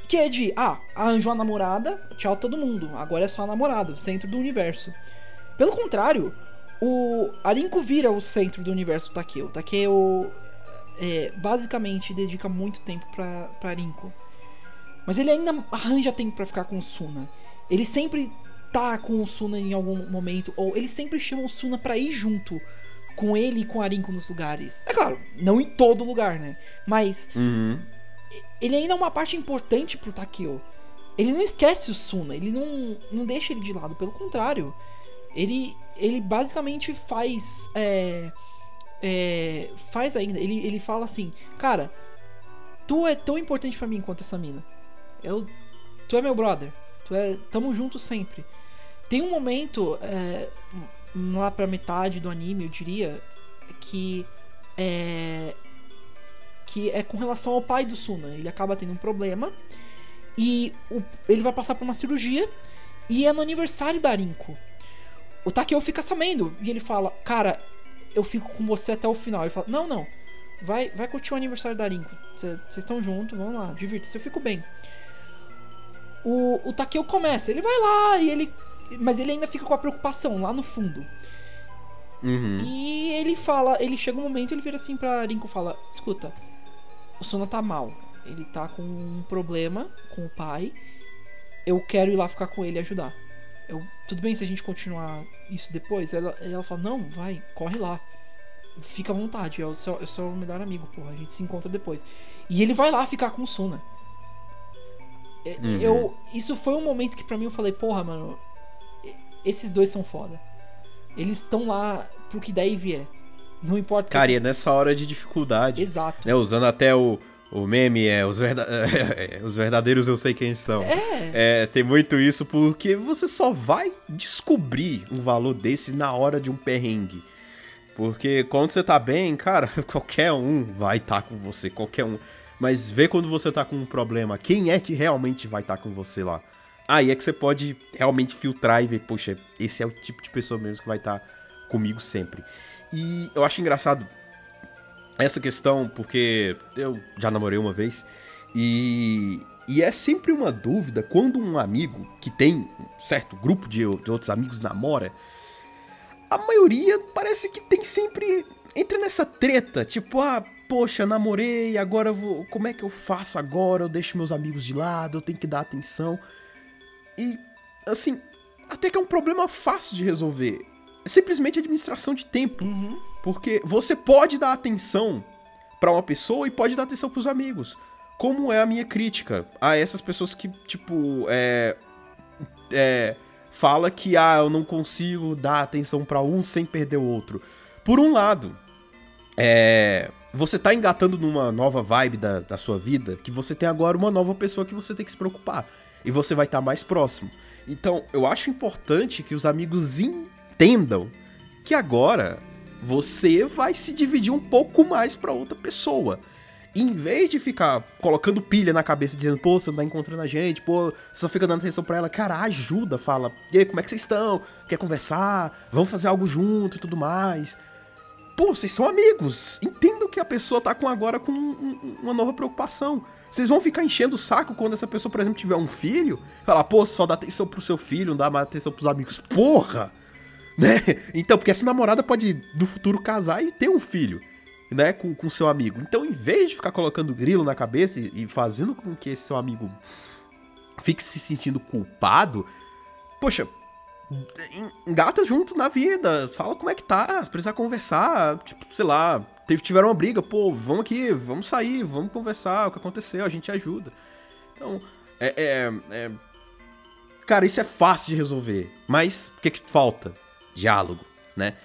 Que é de, ah, arranjou a namorada, tchau todo mundo. Agora é só a namorada, o centro do universo. Pelo contrário, o Arinco vira o centro do universo do Takeo. Takeo é, basicamente dedica muito tempo pra, pra Arinco. Mas ele ainda arranja tempo pra ficar com o Suna. Ele sempre tá com o Suna em algum momento, ou ele sempre chama o Suna pra ir junto com ele e com o Arinco nos lugares. É claro, não em todo lugar, né? Mas Uhum. ele ainda é uma parte importante pro Takeo. Ele não esquece o Suna, ele não, não deixa ele de lado, pelo contrário. Ele, ele basicamente faz. É, é, faz ainda. Ele, ele fala assim: Cara, tu é tão importante pra mim quanto essa mina. Eu, tu é meu brother. Tu é, tamo junto sempre. Tem um momento é, lá pra metade do anime, eu diria, que é que é com relação ao pai do Suna. Ele acaba tendo um problema e o- ele vai passar por uma cirurgia e é no aniversário da Arinco. O Takeo fica sabendo e ele fala: Cara, eu fico com você até o final. Ele fala: Não, não, vai, vai curtir o aniversário da Arinco. Vocês estão juntos, vamos lá, divirta-se, eu fico bem. O, o Takeo começa, ele vai lá e ele. Mas ele ainda fica com a preocupação lá no fundo. Uhum. E ele fala, ele chega um momento, ele vira assim pra Rinko e fala: Escuta, o Sona tá mal. Ele tá com um problema com o pai. Eu quero ir lá ficar com ele e ajudar. Eu, tudo bem se a gente continuar isso depois? Ela, ela fala: Não, vai, corre lá. Fica à vontade, eu sou, eu sou o melhor amigo, porra. A gente se encontra depois. E ele vai lá ficar com o Suna. Uhum. Eu, isso foi um momento que pra mim eu falei: Porra, mano, esses dois são foda. Eles estão lá pro que daí vier. Não importa. Cara, e é nessa hora de dificuldade. Exato. né, usando até o, O meme é os, verda... é, <laughs> os verdadeiros eu sei quem são. É. É, tem muito isso porque você só vai descobrir um valor desse na hora de um perrengue. Porque quando você tá bem, cara, <laughs> qualquer um vai estar com você, qualquer um. Mas vê quando você tá com um problema, quem é que realmente vai estar com você lá? Aí é que você pode realmente filtrar e ver, poxa, esse é o tipo de pessoa mesmo que vai estar comigo sempre. E eu acho engraçado essa questão, porque eu já namorei uma vez, e, e é sempre uma dúvida quando um amigo que tem um certo grupo de, de outros amigos namora, a maioria parece que tem sempre. entra nessa treta, tipo, ah, poxa, namorei, agora vou. Como é que eu faço agora? Eu deixo meus amigos de lado, eu tenho que dar atenção. E, assim, até que é um problema fácil de resolver. É simplesmente administração de tempo. Uhum. Porque você pode dar atenção pra uma pessoa e pode dar atenção pros amigos. Como é a minha crítica a essas pessoas que, tipo, é. É. Fala que, ah, eu não consigo dar atenção pra um sem perder o outro. Por um lado, é. Você tá engatando numa nova vibe da, da sua vida que você tem agora uma nova pessoa que você tem que se preocupar. E você vai estar mais próximo. Então, eu acho importante que os amigos entendam que agora você vai se dividir um pouco mais pra outra pessoa. Em vez de ficar colocando pilha na cabeça, dizendo, pô, você não tá encontrando a gente, pô, você só fica dando atenção pra ela, cara, ajuda, fala, e aí, como é que vocês estão? Quer conversar? Vamos fazer algo junto e tudo mais. Pô, vocês são amigos. Entendam que a pessoa tá com agora com um- um- uma nova preocupação. Vocês vão ficar enchendo o saco quando essa pessoa, por exemplo, tiver um filho, falar, pô, só dá atenção pro seu filho, não dá mais atenção pros amigos. Porra! <laughs> Né? Então, porque essa namorada pode, no futuro, casar e ter um filho, né? Com, com seu amigo. Então, em vez de ficar colocando grilo na cabeça e, e fazendo com que esse seu amigo fique se sentindo culpado, poxa, engata junto na vida, fala como é que tá, se precisar conversar, tipo, sei lá, teve, tiveram uma briga, pô, vamos aqui, vamos sair, vamos conversar, o que aconteceu, a gente ajuda. Então, é, é- é- Cara, isso é fácil de resolver, mas o que que falta? Diálogo, né?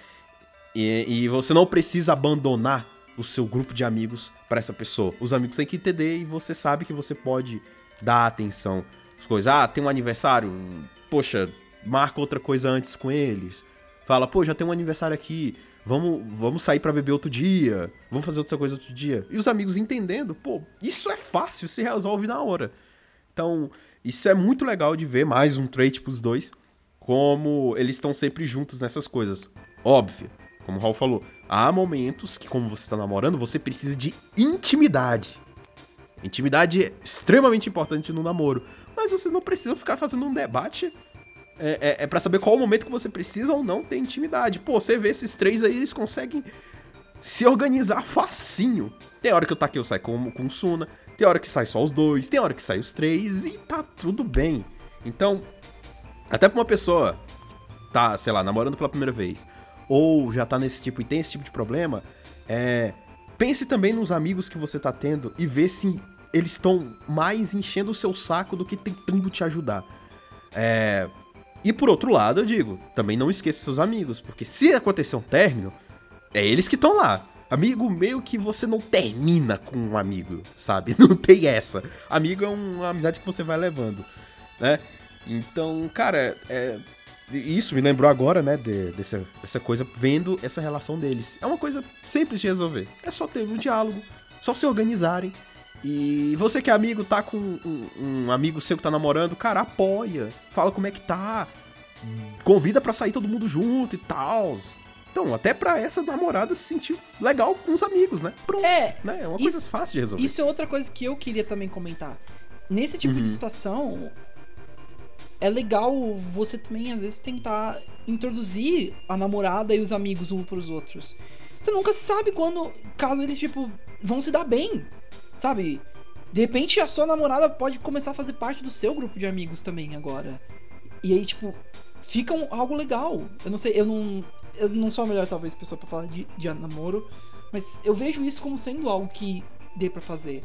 E, e você não precisa abandonar o seu grupo de amigos pra essa pessoa. Os amigos têm que entender e você sabe que você pode dar atenção às coisas. Ah, tem um aniversário, poxa, marca outra coisa antes com eles. Fala, pô, já tem um aniversário aqui, vamos, vamos sair pra beber outro dia, vamos fazer outra coisa outro dia. E os amigos entendendo, pô, isso é fácil, se resolve na hora. Então, isso é muito legal de ver, mais um trait pros dois, como eles estão sempre juntos nessas coisas. Óbvio, como o Raul falou, há momentos que, como você tá namorando, você precisa de intimidade. Intimidade é extremamente importante no namoro. Mas você não precisa ficar fazendo um debate. É, é, é para saber qual o momento que você precisa ou não ter intimidade. Pô, você vê esses três aí, eles conseguem se organizar facinho. Tem hora que o Takeo sai com, com o Suna, tem hora que sai só os dois, tem hora que sai os três e tá tudo bem. Então, até pra uma pessoa tá, sei lá, namorando pela primeira vez, ou já tá nesse tipo e tem esse tipo de problema, é. Pense também nos amigos que você tá tendo e vê se eles estão mais enchendo o seu saco do que tentando te ajudar. É. E por outro lado, eu digo, também não esqueça seus amigos, porque se acontecer um término, é eles que estão lá. Amigo meio que você não termina com um amigo, sabe? <laughs> Não tem essa. Amigo é uma amizade que você vai levando, né? Então, cara, é, isso me lembrou agora, né, de- dessa, dessa coisa, vendo essa relação deles. É uma coisa simples de resolver. É só ter um diálogo, só se organizarem. E você que é amigo, tá com um, um amigo seu que tá namorando, cara, apoia. Fala como é que tá. Convida pra sair todo mundo junto e tal. Então, até pra essa namorada se sentir legal com os amigos, né? Pronto. É, né? É uma isso- coisa fácil de resolver. Isso é outra coisa que eu queria também comentar. Nesse tipo de Uhum. situação, é legal você também, às vezes, tentar introduzir a namorada e os amigos um pros outros. Você nunca sabe quando, caso eles, tipo, vão se dar bem, sabe? De repente a sua namorada pode começar a fazer parte do seu grupo de amigos também agora. E aí, tipo, fica um- algo legal. Eu não sei, eu não. Eu não sou a melhor, talvez, pessoa pra falar de, de namoro. Mas eu vejo isso como sendo algo que dê pra fazer.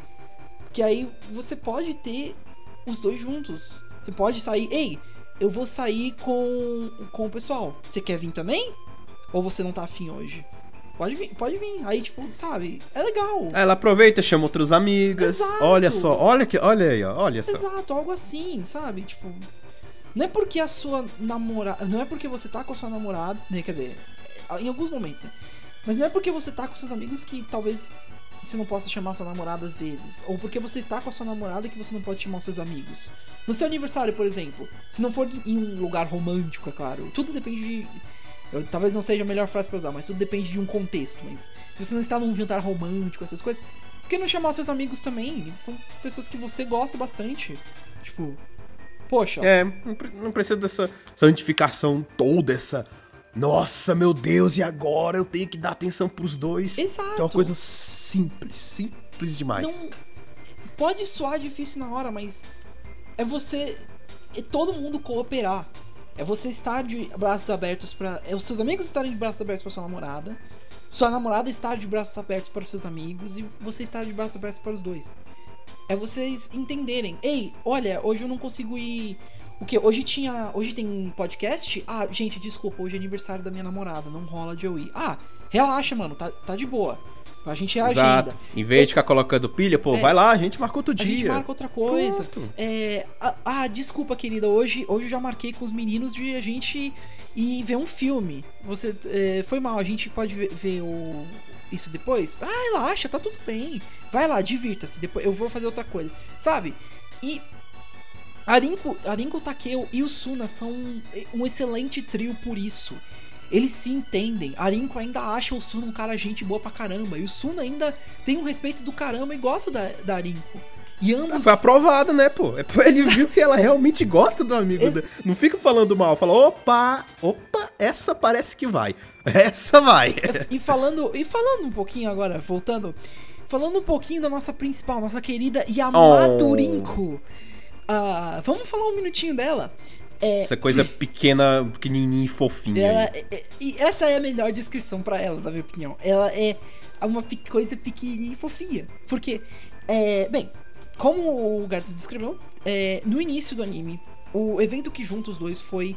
Que aí você pode ter os dois juntos. Você pode sair, ei, eu vou sair com, com o pessoal. Você quer vir também? Ou você não tá afim hoje? Pode vir, pode vir. Aí, tipo, sabe? É legal. Ela aproveita, chama outras amigas. Exato. Olha só, olha que, olha aí, ó, olha só. Exato, algo assim, sabe? Tipo, não é porque a sua namorada, não é porque você tá com a sua namorada, né, quer dizer, em alguns momentos, né? Mas não é porque você tá com seus amigos que talvez você não possa chamar sua namorada às vezes, ou porque você está com a sua namorada que você não pode chamar os seus amigos. No seu aniversário, por exemplo, se não for em um lugar romântico, é claro, tudo depende de eu, talvez não seja a melhor frase pra usar, mas tudo depende de um contexto. Mas se você não está num jantar romântico, essas coisas, por que não chamar seus amigos também? Eles são pessoas que você gosta bastante. Tipo, poxa. É, não precisa dessa santificação toda, essa. Nossa, meu Deus, e agora eu tenho que dar atenção pros dois. Exato. É uma coisa simples, simples demais. Não, pode soar difícil na hora, mas é você. É todo mundo cooperar. É você estar de braços abertos para. É os seus amigos estarem de braços abertos para sua namorada. Sua namorada estar de braços abertos para os seus amigos. E você estar de braços abertos para os dois. É vocês entenderem. Ei, olha, hoje eu não consigo ir. O que? Hoje tinha. Hoje tem podcast? Ah, gente, desculpa, hoje é aniversário da minha namorada. Não rola de eu ir. Ah, relaxa, mano, tá, tá de boa. A gente é a Exato. agenda. Em vez de ficar colocando pilha, pô, É. vai lá, a gente marca outro A gente dia. marca outra coisa. É, ah, ah, desculpa, querida. Hoje, hoje eu já marquei com os meninos de a gente ir ver um filme. Você é, foi mal, a gente pode ver, ver o isso depois? Ah, relaxa, tá tudo bem. Vai lá, divirta-se. Depois eu vou fazer outra coisa. Sabe? E Arinko, Arinko Takeo e o Suna são um excelente trio por isso. Eles se entendem. Arinko ainda acha o Suna um cara gente boa pra caramba. E o Suna ainda tem um respeito do caramba e gosta da, da Arinko. E Ah, ambos Foi aprovado, né, pô? É porque Ele viu que ela realmente gosta do amigo É. dele. Não fica falando mal, fala, opa, opa, essa parece que vai. Essa vai. E falando, e falando um pouquinho agora, voltando, falando um pouquinho da nossa principal, nossa querida Yamato Oh. Rinko. Ah, vamos falar um minutinho dela. É, Essa coisa pequena, pequenininha e fofinha. ela, é- é- e essa é a melhor descrição pra ela, na minha opinião. Ela é uma coisa pequenininha e fofinha. Porque, é, bem, como o Gats descreveu, é, no início do anime, o evento que junta os dois foi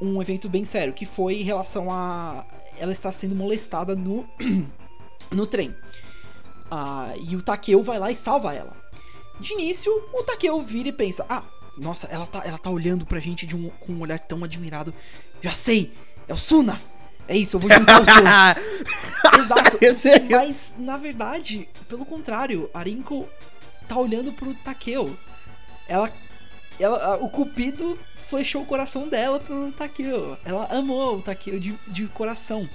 um evento bem sério, que foi em relação a ela estar sendo molestada no, <clears throat> no trem. Ah, e o Takeo vai lá e salva ela. De início, o Takeo vira e pensa: Ah, nossa, ela tá, ela tá olhando pra gente de um, com um olhar tão admirado. Já sei, é o Suna! É isso, eu vou juntar os <laughs> dois. Exato. Eu sei. Mas, na verdade, pelo contrário, a Rinko tá olhando pro Takeo. Ela. ela o Cupido flechou o coração dela pro Takeo. Ela amou o Takeo de, de coração.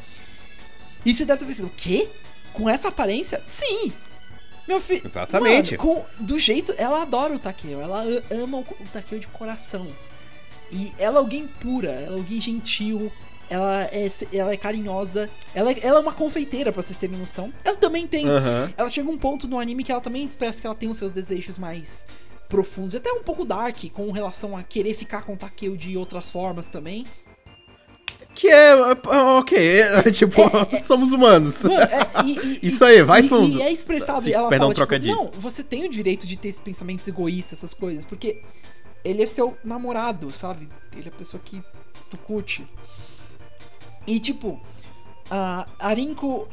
E você deve ter pensado, o quê? Com essa aparência? Sim! Meu filho. Exatamente. com, do jeito. Ela adora o Takeo. Ela ama o, o Takeo de coração. E ela é alguém pura, ela é alguém gentil. Ela é, ela é carinhosa. Ela é, ela é uma confeiteira, pra vocês terem noção. Ela também tem. Aham. Ela chega um ponto no anime que ela também expressa que ela tem os seus desejos mais profundos. e Até um pouco dark, com relação a querer ficar com o Takeo de outras formas também. Que é, é, ok, é, <laughs> tipo, <laughs> somos humanos. Mano, é, e- e- <laughs> Isso aí, vai e- fundo. E é expressado, Sim, ela perdão, fala, tipo, trocadilho. não, você tem o direito de ter esses pensamentos egoístas, essas coisas, porque ele é seu namorado, sabe? Ele é a pessoa que tu curte. E, tipo, a a Rinko,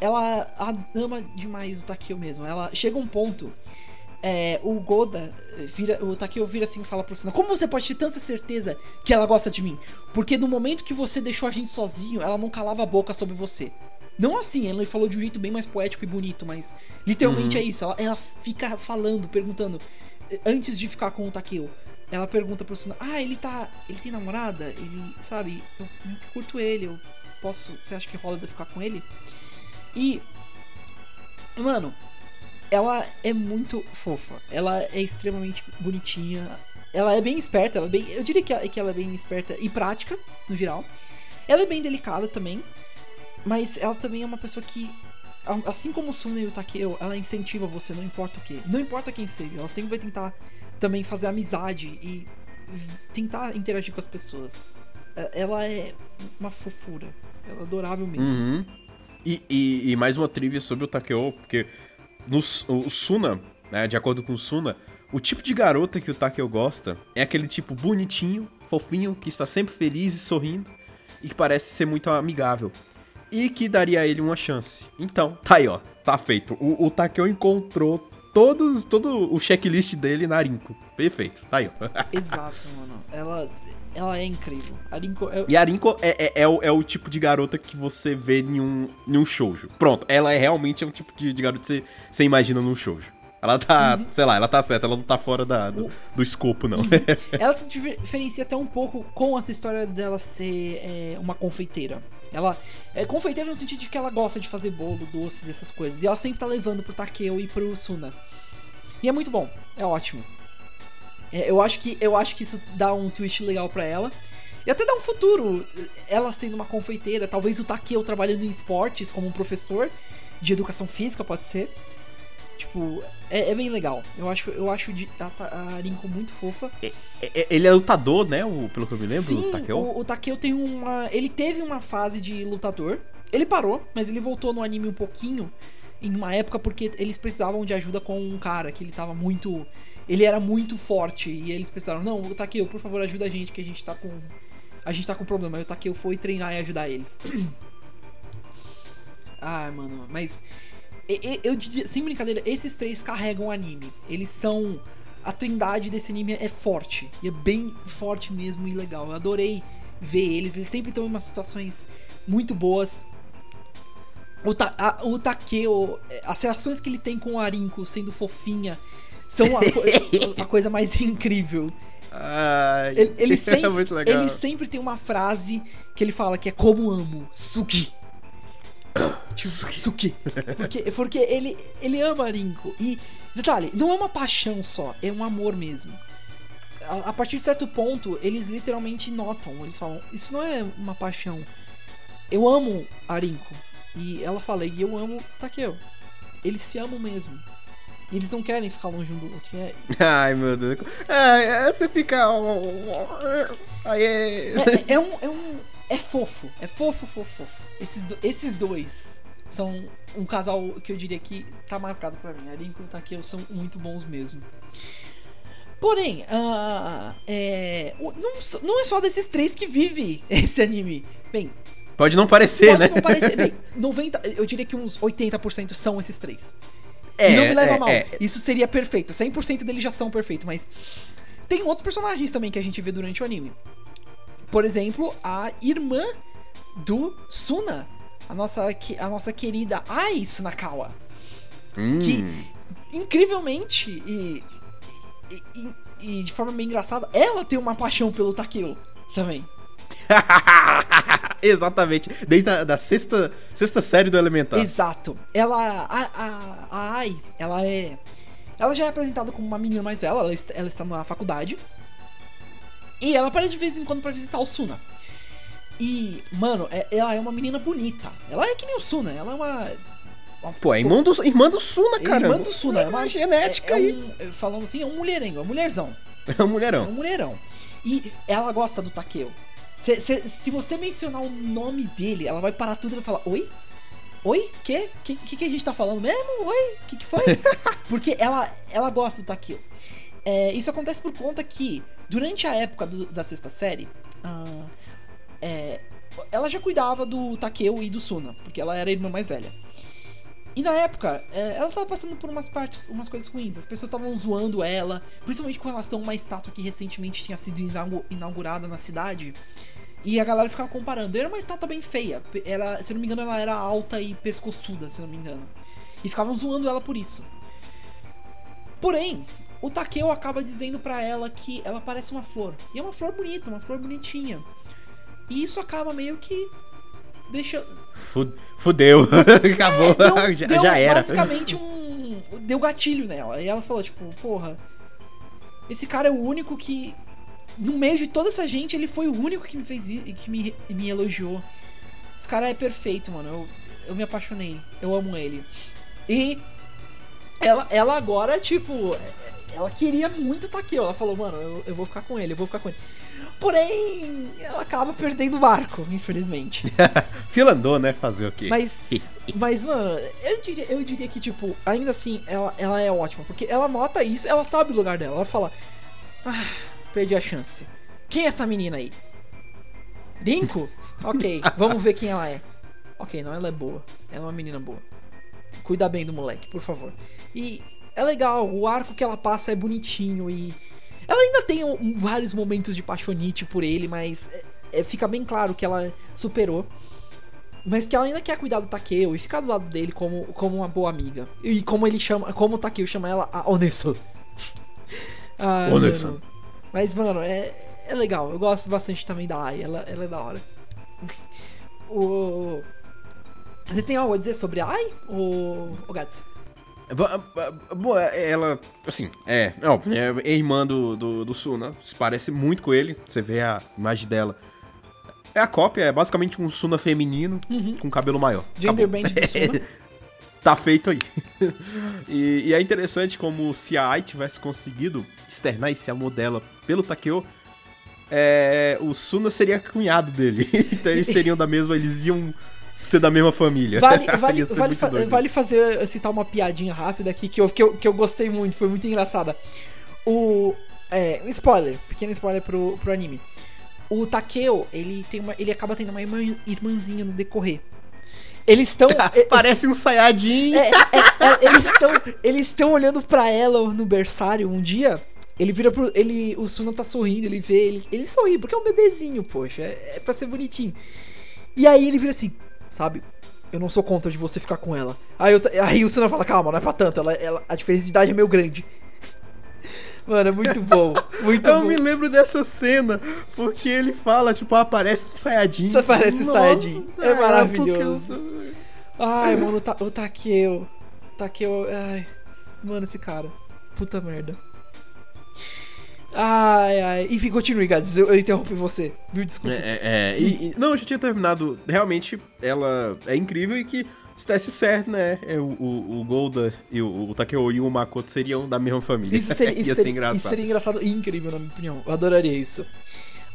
ela ama demais o Takeo mesmo. Ela chega um ponto, é, o Goda vira, o Takeo vira assim e fala pro Suna, como você pode ter tanta certeza que ela gosta de mim? Porque no momento que você deixou a gente sozinho, ela não calava a boca sobre você. Não assim, ela falou de um jeito bem mais poético e bonito, mas literalmente Uhum. é isso. Ela, ela fica falando, perguntando, eh, antes de ficar com o Takeo. Ela pergunta pro Suna, ah, ele tá. Ele tem namorada? Ele, sabe, eu, eu curto ele, eu posso. Você acha que rola de eu ficar com ele? E. Mano, ela é muito fofa. Ela é extremamente bonitinha. Ela é bem esperta, ela é bem. Eu diria que ela, que ela é bem esperta e prática, no geral. Ela é bem delicada também. Mas ela também é uma pessoa que. Assim como o Suna e o Takeo, ela incentiva você, não importa o que. Não importa quem seja, ela sempre vai tentar também fazer amizade e tentar interagir com as pessoas. É- Ela é uma fofura. Ela é adorável mesmo. Uhum. E, e- e mais uma trivia sobre o Takeo, porque no, o Suna, né, de acordo com o Suna, o tipo de garota que o Takeo gosta é aquele tipo bonitinho, fofinho, que está sempre feliz e sorrindo e que parece ser muito amigável. e que daria a ele uma chance. Então, tá aí, ó. Tá feito. O, o Takeo encontrou todos, todo o checklist dele na Rinko. Perfeito. Tá aí, ó. <laughs> Exato, mano. Ela, ela é incrível. A Rinko é, E a Rinko é, é, é, o, é o tipo de garota que você vê em um, em um shoujo. Pronto, ela é realmente o tipo de, de garota que você, você imagina num shoujo. Ela tá, sei lá, ela tá certa, ela não tá fora da, do, do escopo, não. <laughs> ela se diferencia até um pouco com essa história dela ser é, uma confeiteira. Ela é confeiteira no sentido de que ela gosta de fazer bolo, doces, essas coisas. E ela sempre tá levando pro Takeo e pro Suna. E é muito bom, é ótimo. É, eu, acho que, eu acho que isso dá um twist legal pra ela. E até dá um futuro, ela sendo uma confeiteira, talvez o Takeo trabalhando em esportes como um professor de educação física, pode ser. Tipo, é, é bem legal. Eu acho, eu acho a, a Rinko muito fofa. Ele é lutador, né? O, pelo que eu me lembro, Sim, o Takeo. O, o Takeo tem uma. Ele teve uma fase de lutador. Ele parou, mas ele voltou no anime um pouquinho. Em uma época porque eles precisavam de ajuda com um cara que ele tava muito. Ele era muito forte. E eles precisaram, não, o Takeo, por favor, ajuda a gente, que a gente tá com. A gente tá com problema. Aí o Takeo foi treinar e ajudar eles. <clears throat> ah, mano, mas eu diria, sem brincadeira, esses três carregam o anime. Eles são. A trindade desse anime é forte. E é bem forte mesmo e legal. Eu adorei ver eles. Eles sempre estão em umas situações muito boas. O, ta, a, o Takeo, as reações que ele tem com o Arinko sendo fofinha são a, <laughs> a coisa mais incrível. Ai, ele, ele, <laughs> sempre, é muito legal. ele sempre tem uma frase que ele fala que é como amo, Suki. Tipo, Suki. Porque, porque ele, ele ama Rinko. E, detalhe, não é uma paixão só, é um amor mesmo. A, a, partir de certo ponto, eles literalmente notam, eles falam, isso não é uma paixão. Eu amo a Rinko. E ela fala, e eu amo Takeo. Eles se amam mesmo. E eles não querem ficar longe um do outro. É... <laughs> Ai, meu Deus. É, você fica. Aí é... É, é, um, é um. É fofo. É fofo, fofo, fofo. Esses, esses dois são um casal que eu diria que tá marcado para mim. A Rinko e Takeo são muito bons mesmo. Porém, uh, é, não, não, é só desses três que vive <laughs> esse anime. Bem, pode não parecer, pode né? Não parecer. Bem, <laughs> 90, eu diria que uns 80% são esses três. É, e não me leva é, mal. É. Isso seria perfeito. 100% deles já são perfeitos, mas tem outros personagens também que a gente vê durante o anime. Por exemplo, a irmã do Suna, a nossa, a nossa querida Ai Sunakawa. Hum. Que, incrivelmente e, e, e, de forma meio engraçada, ela tem uma paixão pelo Takeo também. <laughs> Exatamente. Desde a da sexta, sexta série do Elementar. Exato. Ela. A, a, a Ai, ela é. Ela já é apresentada como uma menina mais velha, ela, ela está na faculdade. E ela aparece de vez em quando para visitar o Suna. E, mano, é, ela é uma menina bonita. Ela é que nem o Suna, ela é uma. uma Pô, é irmã do, irmã do Suna, cara. Irmã do Suna, é uma genética é, é aí. Um, falando assim, é um mulherengo, é um mulherzão. <laughs> É um mulherão. É um mulherão. E ela gosta do Takeo. Se, se, se, você mencionar o nome dele, ela vai parar tudo e vai falar: Oi? Oi? Que? Que, que, que a gente tá falando mesmo? Oi? Que que foi? <laughs> Porque ela, ela gosta do Takeo. É, isso acontece por conta que, durante a época do, da sexta série, uh, é, ela já cuidava do Takeo e do Suna, porque ela era a irmã mais velha. E na época, é, ela tava passando por umas partes, umas coisas ruins. As pessoas estavam zoando ela, principalmente com relação a uma estátua que recentemente tinha sido inaugurada na cidade. E a galera ficava comparando. Era uma estátua bem feia. Ela, se eu não me engano, ela era alta e pescoçuda, se eu não me engano. E ficavam zoando ela por isso. Porém, o Takeo acaba dizendo para ela que ela parece uma flor. E é uma flor bonita, uma flor bonitinha. E isso acaba meio que deixa. Fudeu. <laughs> Acabou. É, deu, <laughs> já, deu já era. Basicamente um. Deu gatilho nela. E ela falou, tipo, porra. Esse cara é o único que. No meio de toda essa gente, ele foi o único que me fez isso, que me, me elogiou. Esse cara é perfeito, mano. Eu, eu me apaixonei. Eu amo ele. E ela, ela agora, tipo, ela queria muito estar aqui. Ela falou, mano, eu, eu vou ficar com ele, eu vou ficar com ele. Porém, ela acaba perdendo o barco, infelizmente. <laughs> Fila andou, né? Fazer o quê? Mas, <laughs> mas mano, eu diria, eu diria que, tipo, ainda assim, ela, ela é ótima. Porque ela nota isso, ela sabe o lugar dela. Ela fala: Ah, perdi a chance. Quem é essa menina aí? Rinko? <laughs> ok, vamos ver quem ela é. Ok, não, ela é boa. Ela é uma menina boa. Cuida bem do moleque, por favor. E é legal, o arco que ela passa é bonitinho e. Ela ainda tem um- vários momentos de paixonite por ele, mas é- é- fica bem claro que ela superou. Mas que ela ainda quer cuidar do Takeo e ficar do lado dele como, como uma boa amiga. E como ele chama. Como o Takeo chama ela, a Onesu. <laughs> Ah. Mas, mano, é, é legal. Eu gosto bastante também da Ai. Ela, ela é da hora. <laughs> o... Você tem algo a dizer sobre a Ai? Ou. O Gats? Ba- Bom, é- ela, assim, é, não, é irmã do, do, do Suna, se parece muito com ele, você vê a imagem dela. É a cópia, é basicamente um Suna feminino com cabelo maior. Gender. Band do Suna. <laughs> tá feito aí. e, e é interessante como se a Ai tivesse conseguido externar esse amor dela pelo Takeo, é, o Suna seria cunhado dele. <laughs> então eles seriam da mesma, eles iam ser da mesma família. Vale, <laughs> vale, vale, fa- doido. vale fazer, eu citar uma piadinha rápida aqui que eu, que eu, que eu gostei muito, foi muito engraçada. O. É, um spoiler, pequeno spoiler pro, pro anime. O Takeo, ele, tem uma, ele acaba tendo uma irmã, irmãzinha no decorrer. Eles estão. <laughs> Parece um Sayajin. É, é, é, eles estão eles estão olhando pra ela no berçário um dia. Ele vira pro. Ele, o Suna tá sorrindo, ele vê, ele, ele sorri, porque é um bebezinho, poxa. É, é pra ser bonitinho. E aí ele vira assim, sabe? Eu não sou contra de você ficar com ela. Aí, eu, aí o Suna fala, calma, não é pra tanto. Ela, ela, a diferença de idade é meio grande. <laughs> Mano, é muito bom. Muito Eu bom. me lembro dessa cena, porque ele fala, tipo, aparece um Sayajin. Só aparece o Nossa, Saiyajin. É é, maravilhoso. Ai, mano, o, Ta o Takeo. Takeo. Ai. Mano, esse cara. Puta merda. Ai, ai. Enfim, continue, Gads. Eu, eu interrompi você. Me desculpa. É, é, é, e- e- não, eu já tinha terminado. Realmente, ela é incrível e que se desse certo, né? é, O, o, o Golda e o, o Takeo e o Makoto seriam da mesma família. Isso seria, <laughs> isso, Ia seria, ser engraçado. isso seria engraçado e incrível, na minha opinião. Eu adoraria isso.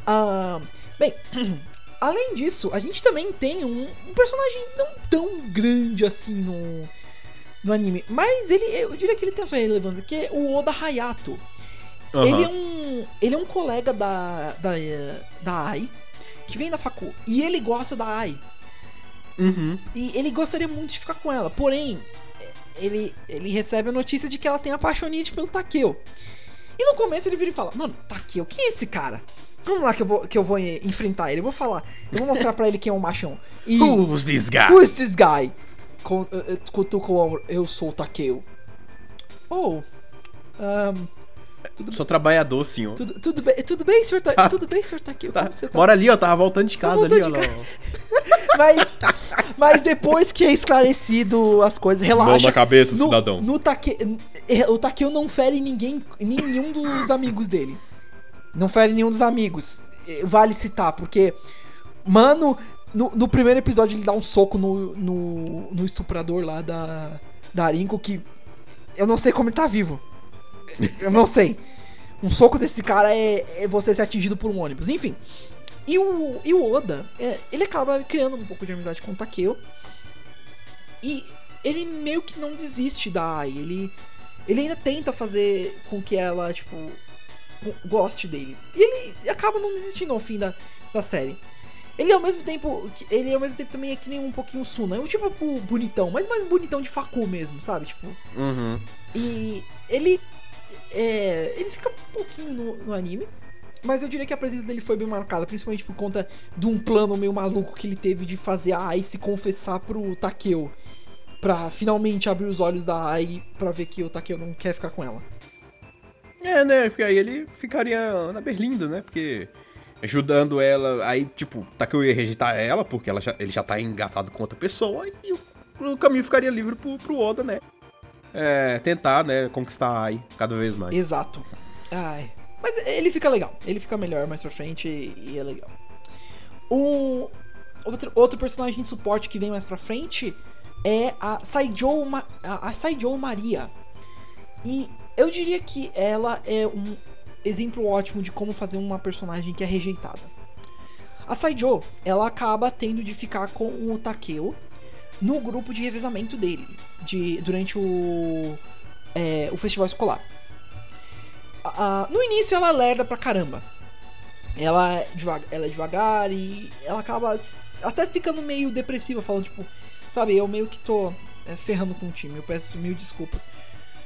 Ah, bem, <clears throat> além disso, a gente também tem um, um personagem não tão grande assim no, no anime. Mas ele, eu diria que ele tem a sua relevância, que é o Oda Hayato. Aham. Ele, é um, ele é um colega da, da, da Ai, que vem da Facu. E ele gosta da Ai. Uhum. E ele gostaria muito de ficar com ela. Porém, ele, ele recebe a notícia de que ela tem apaixonite pelo Takeo. E no começo ele vira e fala: Mano, Takeo, quem é esse cara? Vamos lá que eu vou, que eu vou enfrentar ele. Eu vou falar. Eu vou mostrar pra ele quem é o machão. E. <laughs> Who's this guy? Who is this guy? Eh, eh, Cutuca o ombro. Eu sou o Takeo. Oh. Ahn, Sou trabalhador, senhor. tudo, tudo bem, tudo bem, senhor Ta- Tudo bem, senhor? Tá. Como você tá? Mora ali, ó. Tava voltando de casa voltando ali, ó. ó. <laughs> Mas, mas depois que é esclarecido as coisas, relaxa. Mão na cabeça, no, cidadão. No Take, eh, o Takeo não fere ninguém, nenhum dos amigos dele. Não fere nenhum dos amigos. Eh, Vale citar, porque, mano, no, no primeiro episódio ele dá um soco no, no, no estuprador lá da, da Arinco que eu não sei como ele tá vivo. Eu não sei. Um soco desse cara é, é você ser atingido por um ônibus. Enfim. E o, e o Oda, é, ele acaba criando um pouco de amizade com o Takeo. E ele meio que não desiste da Ai. Ele, ele ainda tenta fazer com que ela, tipo, goste dele. E ele acaba não desistindo ao fim da, da série. Ele ao mesmo tempo. Ele ao mesmo tempo também é que nem um pouquinho Suna. É um tipo bonitão, mas mais bonitão de facu mesmo, sabe? Tipo. Uhum. E ele. É, ele fica um pouquinho no, no anime. Mas eu diria que a presença dele foi bem marcada, principalmente por conta de um plano meio maluco que ele teve de fazer a Ai se confessar pro Takeo. Pra finalmente abrir os olhos da Ai pra ver que o Takeo não quer ficar com ela. É, né? Porque aí ele ficaria na Berlinda, né? Porque ajudando ela, aí, tipo, Takeo ia rejeitar ela, porque ela já- ele já tá engatado com outra pessoa, e o, o caminho ficaria livre pro, pro Oda, né? É, tentar, né, conquistar a Ai cada vez mais. Exato. Ai. Mas ele fica legal. Ele fica melhor mais pra frente e, é legal. Um outro, outro personagem de suporte que vem mais pra frente é a Saijou, Ma, a, Saijou Maria. E eu diria que ela é um exemplo ótimo de como fazer uma personagem que é rejeitada. A Saijou, ela acaba tendo de ficar com o Takeo no grupo de revezamento dele, de, durante o, é, o festival escolar. No início ela lerda pra caramba. Ela é, ela é devagar e ela acaba até ficando meio depressiva, falando, tipo, sabe, eu meio que tô é, ferrando com o time, eu peço mil desculpas.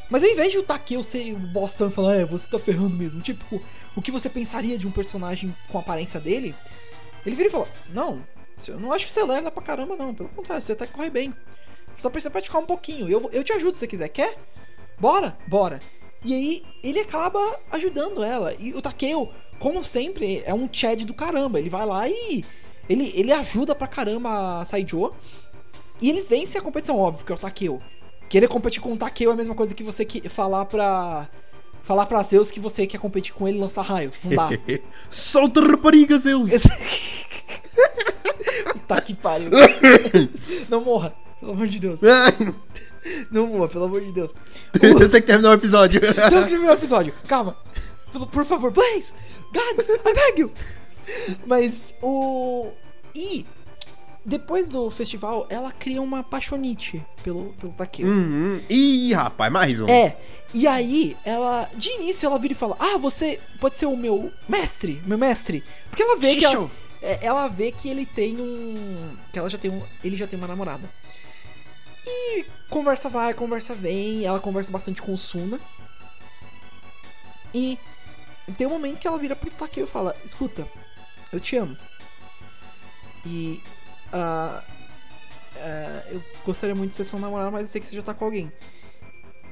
Mas ao invés de o Takeo ser o bostão e falar, é, você tá ferrando mesmo, tipo, o que você pensaria de um personagem com a aparência dele, ele vira e fala, não, eu não acho que você lerda pra caramba, não, pelo contrário, você até corre bem. Só precisa praticar um pouquinho, eu, eu te ajudo se você quiser, quer? Bora? Bora. E aí ele acaba ajudando ela. E o Takeo, como sempre, é um Chad do caramba. Ele vai lá e ele, ele ajuda pra caramba a Saijo. E eles vencem a competição, óbvio, porque é o Takeo. Querer competir com o Takeo é a mesma coisa que você que, falar pra. Falar pra Zeus que você quer competir com ele e lançar raio. Não dá. <laughs> Solta rapariga, Zeus! <laughs> Puta que pariu. <laughs> Não morra, pelo amor de Deus. <laughs> Não morra, pelo amor de Deus. Eu tenho que terminar o episódio. Temos que terminar o episódio. Calma. Por, favor, Blaze! God, I beg you! Mas o. E depois do festival, ela cria uma apaixonite pelo, pelo Takeo. Uhum. Ih, rapaz, mais um. É. E aí, ela. De início, ela vira e fala: Ah, você pode ser o meu mestre, meu mestre. Porque ela vê que ela, ela vê que ele tem um. Que ela já tem um. Ele já tem uma namorada. E conversa vai, conversa vem. Ela conversa bastante com o Suna. E tem um momento que ela vira pro Takeo e fala: Escuta, eu te amo. E. ah, ah, eu gostaria muito de ser seu namorado, mas eu sei que você já tá com alguém.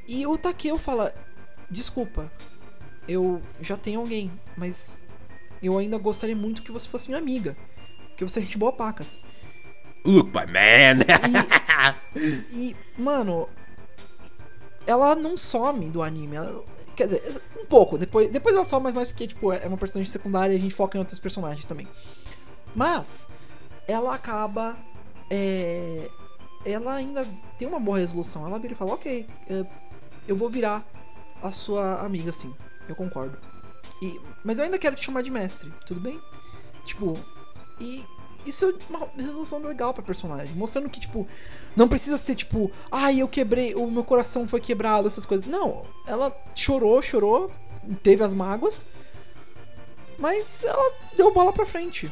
E o Takeo fala: Desculpa, eu já tenho alguém, mas eu ainda gostaria muito que você fosse minha amiga. Que você é gente boa pacas. Look, my man. <laughs> E, mano, ela não some do anime. Ela, quer dizer, um pouco. Depois, depois ela some, mas mais porque, tipo, é uma personagem secundária e a gente foca em outros personagens também. Mas, ela acaba. é, ela ainda tem uma boa resolução. Ela vira e fala: Ok, é, eu vou virar a sua amiga, sim. Eu concordo. E, mas eu ainda quero te chamar de mestre, tudo bem? Tipo, e isso é uma resolução legal pra personagem. Mostrando que, tipo, não precisa ser tipo, ai, eu quebrei, o meu coração foi quebrado, essas coisas. Não, ela chorou, chorou, teve as mágoas, mas ela deu bola pra frente.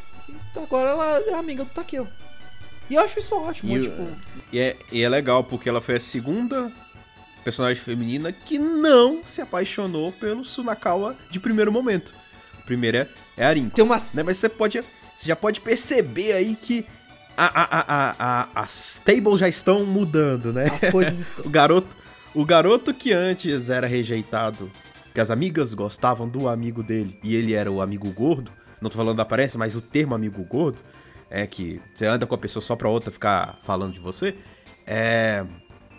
Então agora ela é amiga do Takeo. E eu acho isso ótimo, E, tipo. e é, e é legal porque ela foi a segunda personagem feminina que não se apaixonou pelo Sunakawa de primeiro momento. A primeira é a Rinko. Tem umas. né? Mas você pode. Você já pode perceber aí que a, a, a- as tables já estão mudando, né? As coisas <laughs> estão. O garoto, o garoto que antes era rejeitado, que as amigas gostavam do amigo dele e ele era o amigo gordo. Não tô falando da aparência, mas o termo amigo gordo é que você anda com a pessoa só pra outra ficar falando de você. É.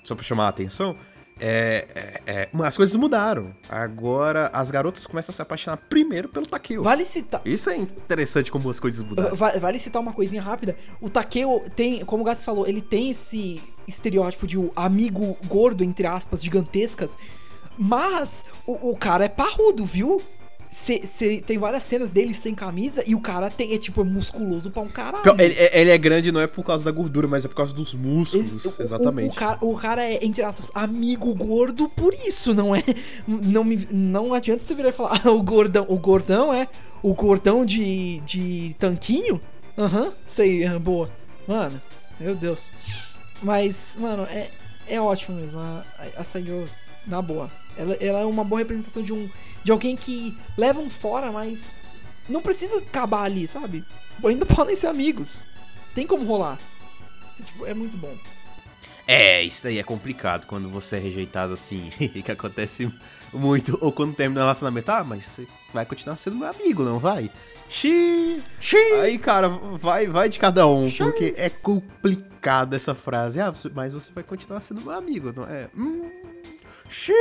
Só pra chamar a atenção. É, é, é, as coisas mudaram. Agora as garotas começam a se apaixonar primeiro pelo Takeo. Vale citar. Isso é interessante como as coisas mudaram. Va- Vale citar uma coisinha rápida. O Takeo tem, como o Gats falou, ele tem esse estereótipo de o amigo gordo, entre aspas, gigantescas. Mas o, o cara é parrudo, viu? Cê, cê- tem várias cenas dele sem camisa e o cara tem, é tipo musculoso pra um caralho. Ele, ele é grande não é por causa da gordura, mas é por causa dos músculos. Esse- o- o- exatamente. O, cara, o cara é, entre aspas, amigo gordo por isso, não é? Não, me, não adianta você virar e falar, <laughs> ah, o gordão, o gordão é o gordão de, de tanquinho? Aham, sei, ah, boa. Mano, meu Deus. Mas, mano, é, é ótimo mesmo. A, a Sayo, na boa. Ela, ela é uma boa representação de um. De alguém que leva um fora, mas não precisa acabar ali, sabe? Ainda <laughs> podem ser amigos. Tem como rolar. Tipo, é muito bom. É, isso daí é complicado quando você é rejeitado assim, <laughs> que acontece muito. Ou quando termina o relacionamento, ah, mas você vai continuar sendo meu amigo, não vai? Xiii. Aí, cara, vai, vai de cada um, Xiii. porque é complicado essa frase. Ah, mas você vai continuar sendo meu amigo, não é? Hum, xiii.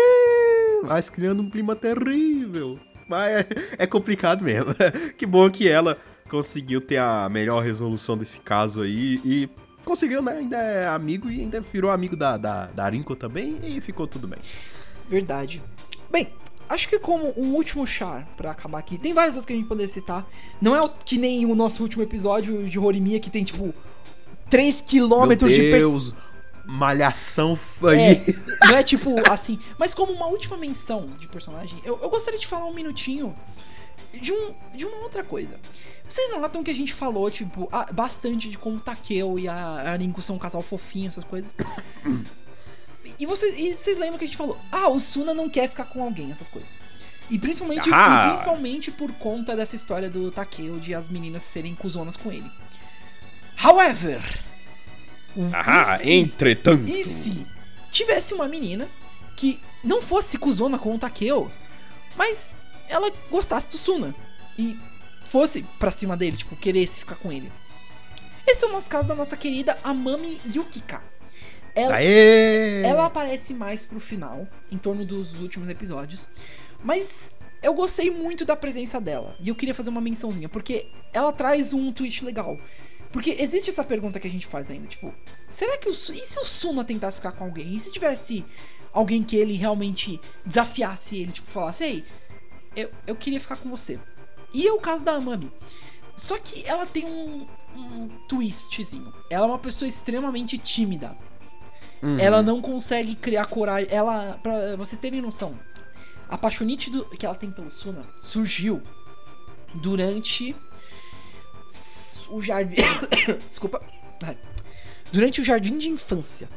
Mas criando um clima terrível. Mas é, é complicado mesmo. <laughs> que bom que ela conseguiu ter a melhor resolução desse caso aí e conseguiu, né? Ainda é amigo e ainda virou amigo da, da, da Rinko também e ficou tudo bem. Verdade. Bem, acho que como um último char pra acabar aqui, tem vários outros que a gente poderia citar. Não é que nem o nosso último episódio de Horimiya que tem tipo 3 Meu quilômetros de Deus, malhação aí. É, <laughs> não é tipo assim. Mas como uma última menção de personagem, eu, eu gostaria de falar um minutinho de, um, de uma outra coisa. Vocês notam que a gente falou, tipo, a- bastante de como o Takeo e a, a Rinko são um casal fofinho, essas coisas. E vocês, e vocês lembram que a gente falou, ah, o Suna não quer ficar com alguém, essas coisas. E principalmente, e Ah. principalmente por conta dessa história do Takeo de as meninas serem cuzonas com ele. However, Ah, e se- entretanto. e se tivesse uma menina que não fosse cuzona com o Takeo, mas ela gostasse do Suna e fosse pra cima dele, tipo, queresse ficar com ele. Esse é o nosso caso da nossa querida Amami Yukika. Ela, Aê! ela aparece mais pro final, em torno dos últimos episódios. Mas eu gostei muito da presença dela. E eu queria fazer uma mençãozinha, porque ela traz um twist legal. Porque existe essa pergunta que a gente faz ainda, tipo, será que o e se o Suna tentasse ficar com alguém? E se tivesse alguém que ele realmente desafiasse ele, tipo, falasse, ei, eu, eu queria ficar com você. E é o caso da Amami. Só que ela tem um, um twistzinho. Ela é uma pessoa extremamente tímida. Uhum. Ela não consegue criar coragem. Ela, pra vocês terem noção, a paixonite do- que ela tem pelo Suna surgiu durante o jardim. <coughs> Desculpa. Durante o jardim de infância.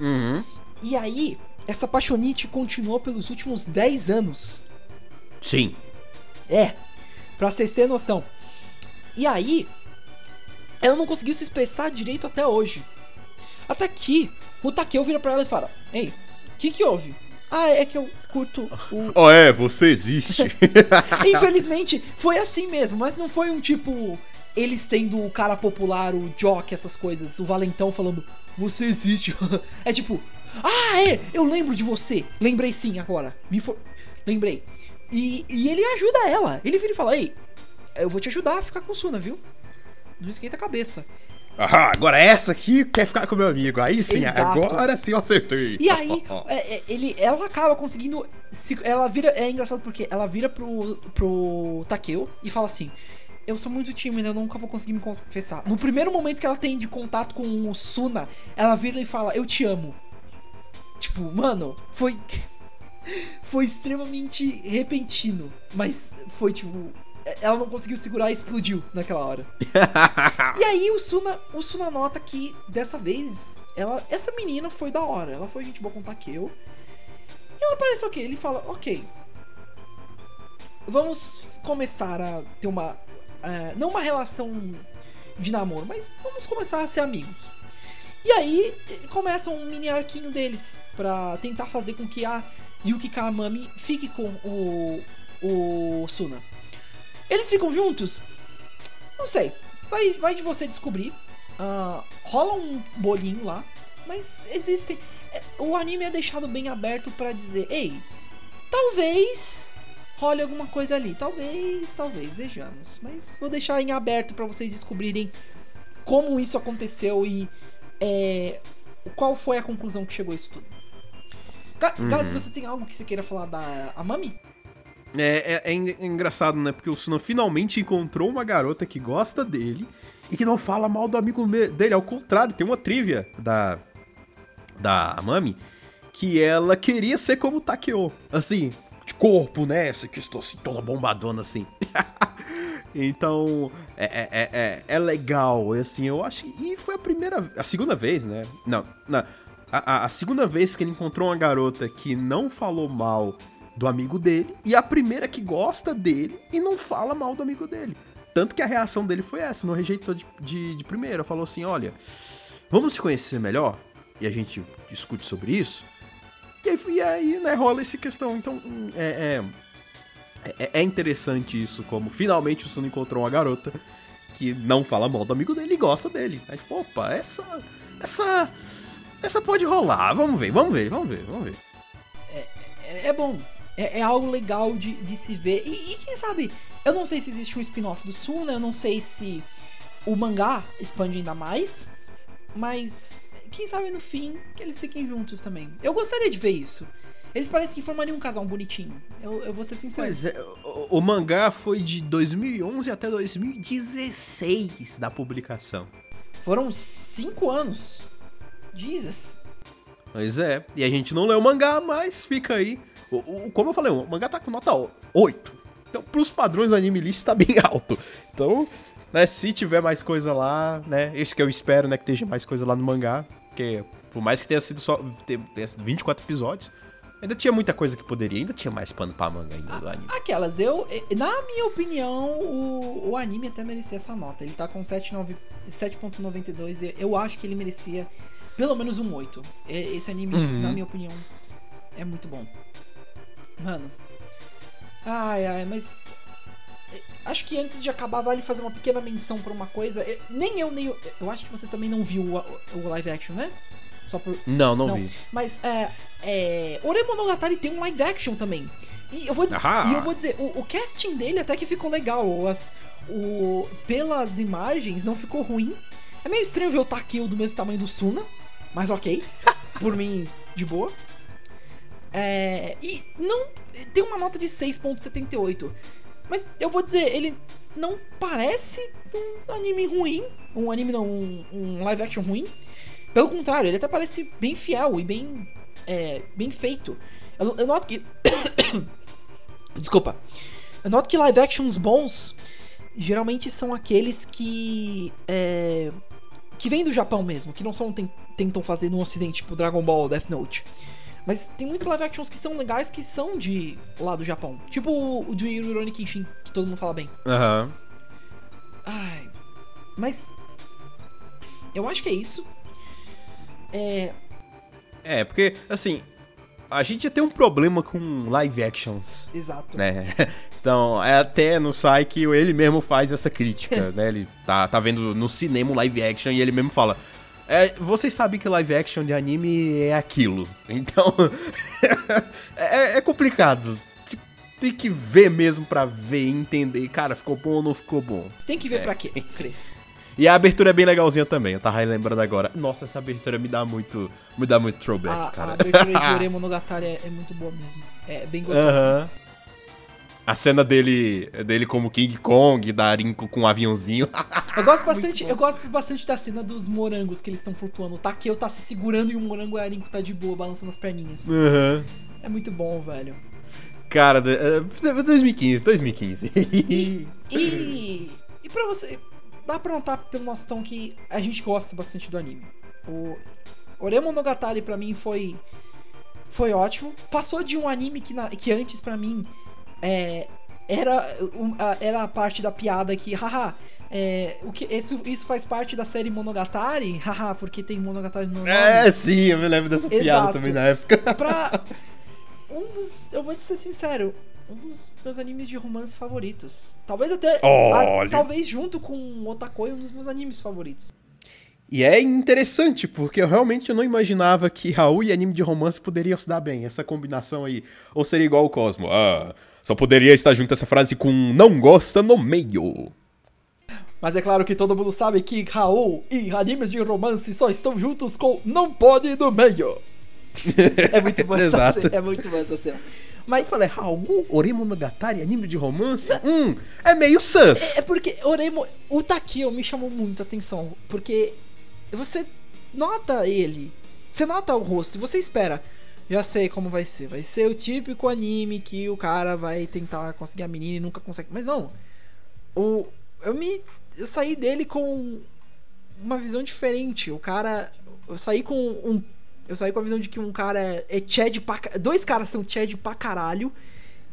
Uhum. E aí, essa paixonite continuou pelos últimos 10 anos. Sim. É, pra vocês terem noção. E aí, ela não conseguiu se expressar direito até hoje. Até que o Takeo vira pra ela e fala: Ei, o que que houve? Ah, é que eu curto o. <laughs> Oh, é, você existe. <laughs> Infelizmente, foi assim mesmo, mas não foi um tipo. Ele sendo o cara popular, o jock, essas coisas, o valentão falando, você existe. <laughs> é tipo, ah, é, eu lembro de você. Lembrei sim agora. Me for... Lembrei. E, e ele ajuda ela. Ele vira e fala, ei, eu vou te ajudar a ficar com o Suna, viu? Não esquenta a cabeça. ah, agora essa aqui quer ficar com meu amigo. Aí sim, Exato. agora sim eu acertei. E aí, é, é, ele, ela acaba conseguindo. se- ela vira. É engraçado porque ela vira pro, pro Takeo e fala assim: Eu sou muito tímida, eu nunca vou conseguir me confessar. No primeiro momento que ela tem de contato com o Suna, ela vira e fala: Eu te amo. Tipo, mano, foi. <laughs> Foi extremamente repentino. Mas foi tipo. Ela não conseguiu segurar e explodiu naquela hora. <laughs> E aí o Suna, o Suna nota que dessa vez, ela, essa menina foi da hora. Ela foi gente boa com o Takeo. E ela parece ok. Ele fala, ok. Vamos começar a ter uma. Eh, não uma relação de namoro, mas vamos começar a ser amigos. E aí começa um mini arquinho deles pra tentar fazer com que a Yuki Kamami fique com o, o Suna. Eles ficam juntos? Não sei. Vai, vai de você descobrir. Ah, rola um bolinho lá, mas existem. é, O anime é deixado bem aberto pra dizer, ei, talvez role alguma coisa ali, talvez, talvez, vejamos. Mas vou deixar em aberto pra vocês descobrirem como isso aconteceu e é, qual foi a conclusão que chegou a isso tudo. Ga- Gads, você tem algo que você queira falar da Amami? É, é- é é engraçado, né? Porque o Suna finalmente encontrou uma garota que gosta dele e que não fala mal do amigo dele. Ao contrário, tem uma trivia da, da Mami que ela queria ser como o Takeo. Assim, de corpo, né? Essa que estou assim, toda bombadona assim. <laughs> então, é, é, é, é, é legal. E assim, eu acho que. E foi a primeira. A segunda vez, né? Não, não. A, a- a segunda vez que ele encontrou uma garota que não falou mal do amigo dele e a primeira que gosta dele e não fala mal do amigo dele. Tanto que a reação dele foi essa, não rejeitou de, de, de primeira. Falou assim: olha, vamos se conhecer melhor e a gente discute sobre isso. E aí, aí né, rola essa questão. Então, hum, é, é, é- é interessante isso, como finalmente o Suno encontrou uma garota que não fala mal do amigo dele e gosta dele. Aí, tipo, opa, essa. Essa. Essa pode rolar. Vamos ver, vamos ver, vamos ver, vamos ver. é, é bom. É, é algo legal de, de se ver. E, e quem sabe, eu não sei se existe um spin-off do Suna, eu não sei se o mangá expande ainda mais, mas quem sabe no fim que eles fiquem juntos também. Eu gostaria de ver isso. Eles parecem que formariam um casal bonitinho. Eu, eu vou ser sincero. Pois é, o, o mangá foi de 2011 até 2016 da publicação. Foram cinco anos. Jesus. Pois é, e a gente não leu o mangá, mas fica aí. O, o- como eu falei, o mangá tá com nota 8. Então, pros padrões do anime list tá bem <laughs> alto. Então, né, se tiver mais coisa lá, né, isso que eu espero, né, que esteja mais coisa lá no mangá, porque por mais que tenha sido só tenha sido 24 episódios, ainda tinha muita coisa que poderia, ainda tinha mais pano pra manga ainda do anime. Aquelas, eu, na minha opinião, o, o anime até merecia essa nota. Ele tá com 7,9 7.92, eu- eu acho que ele merecia pelo menos um 8. E- Esse anime, Uhum. na minha opinião, é muito bom. Mano. Ai, ai, mas. Acho que antes de acabar, vale fazer uma pequena menção pra uma coisa. Eh, Nem eu, nem eu. Eu acho que você também não viu o, o live action, né? Só por. Não, não, Não. vi. Mas é. é Ore Monogatari tem um live action também. E eu vou, Ahá. e eu vou dizer, o, o casting dele até que ficou legal. As, o, pelas imagens não ficou ruim. É meio estranho ver o Takeo do mesmo tamanho do Suna, mas ok. <laughs> Por mim, de boa. É, e não. Tem uma nota de 6,78. Mas eu vou dizer, ele não parece um anime ruim. Um anime não, um, um live action ruim. Pelo contrário, ele até parece bem fiel e bem. É, bem feito. Eu, eu noto que. <coughs> Desculpa. Eu noto que live actions bons geralmente são aqueles que. É, que vêm do Japão mesmo, que não são ten- tentam fazer no ocidente, tipo Dragon Ball, Death Note. Mas tem muitos live actions que são legais que são de lá do Japão. Tipo o, o de Rurouni Kenshin, que todo mundo fala bem. Aham. Ai. Mas. Eu acho que é isso. É. É, porque, assim, a gente já tem um problema com live actions, Exato. né? <laughs> Então, é até no sai que ele mesmo faz essa crítica, <laughs> né? Ele tá, tá vendo no cinema um live action e ele mesmo fala. É, vocês sabem que live action de anime é aquilo. Então. <laughs> é, é complicado. Tem que ver mesmo pra ver e entender. Cara, ficou bom ou não ficou bom? Tem que ver É. pra quê. E a abertura é bem legalzinha também, eu tava lembrando agora. Nossa, essa abertura me dá muito. Me dá muito throwback, A, a cara. abertura de <laughs> Monogatari é, é muito boa mesmo. É bem gostosa. Aham. A cena dele, dele como King Kong, da Arinco com um aviãozinho. <laughs> Eu gosto bastante, eu gosto bastante da cena dos morangos que eles estão flutuando. O Takeo tá se segurando e o morango e a Arinco tá de boa, balançando as perninhas. Aham. É muito bom, velho. Cara, de- é, 2015, 2015. E. <laughs> E pra você. Dá pra notar pelo nosso tom que a gente gosta bastante do anime. O Ore Monogatari pra mim foi. Foi ótimo. Passou de um anime que, na- que antes pra mim é, era, a- era a parte da piada que, haha. É, o que, isso, isso faz parte da série Monogatari? Haha, porque tem Monogatari no nome. é, sim, eu me lembro dessa piada Exato. também na época. <laughs> pra <laughs> um dos, eu vou ser sincero, um dos meus animes de romance favoritos. Talvez até, Olha. a- talvez junto com Otakoi, um dos meus animes favoritos. E é interessante, porque eu realmente não imaginava que Raul e anime de romance poderiam se dar bem, essa combinação aí. Ou seria igual o Cosmo. Ah, só poderia estar junto essa frase com não gosta no meio. Mas é claro que todo mundo sabe que Raul e animes de romance só estão juntos com Não Pode no Meio. <laughs> É muito bom essa cena. É muito bom essa cena. Eu Mas falei, Raul, Oremonogatari, anime de romance? Hum, é meio sus. É porque Oremo, o Takeo me chamou muito a atenção, porque você nota ele, você nota o rosto e você espera. Já sei como vai ser, vai ser o típico anime que o cara vai tentar conseguir a menina e nunca consegue. Mas não. O eu me eu saí dele com uma visão diferente. O cara eu saí com um eu saí com a visão de que um cara é, é Chad pra, dois caras são Chad pra caralho.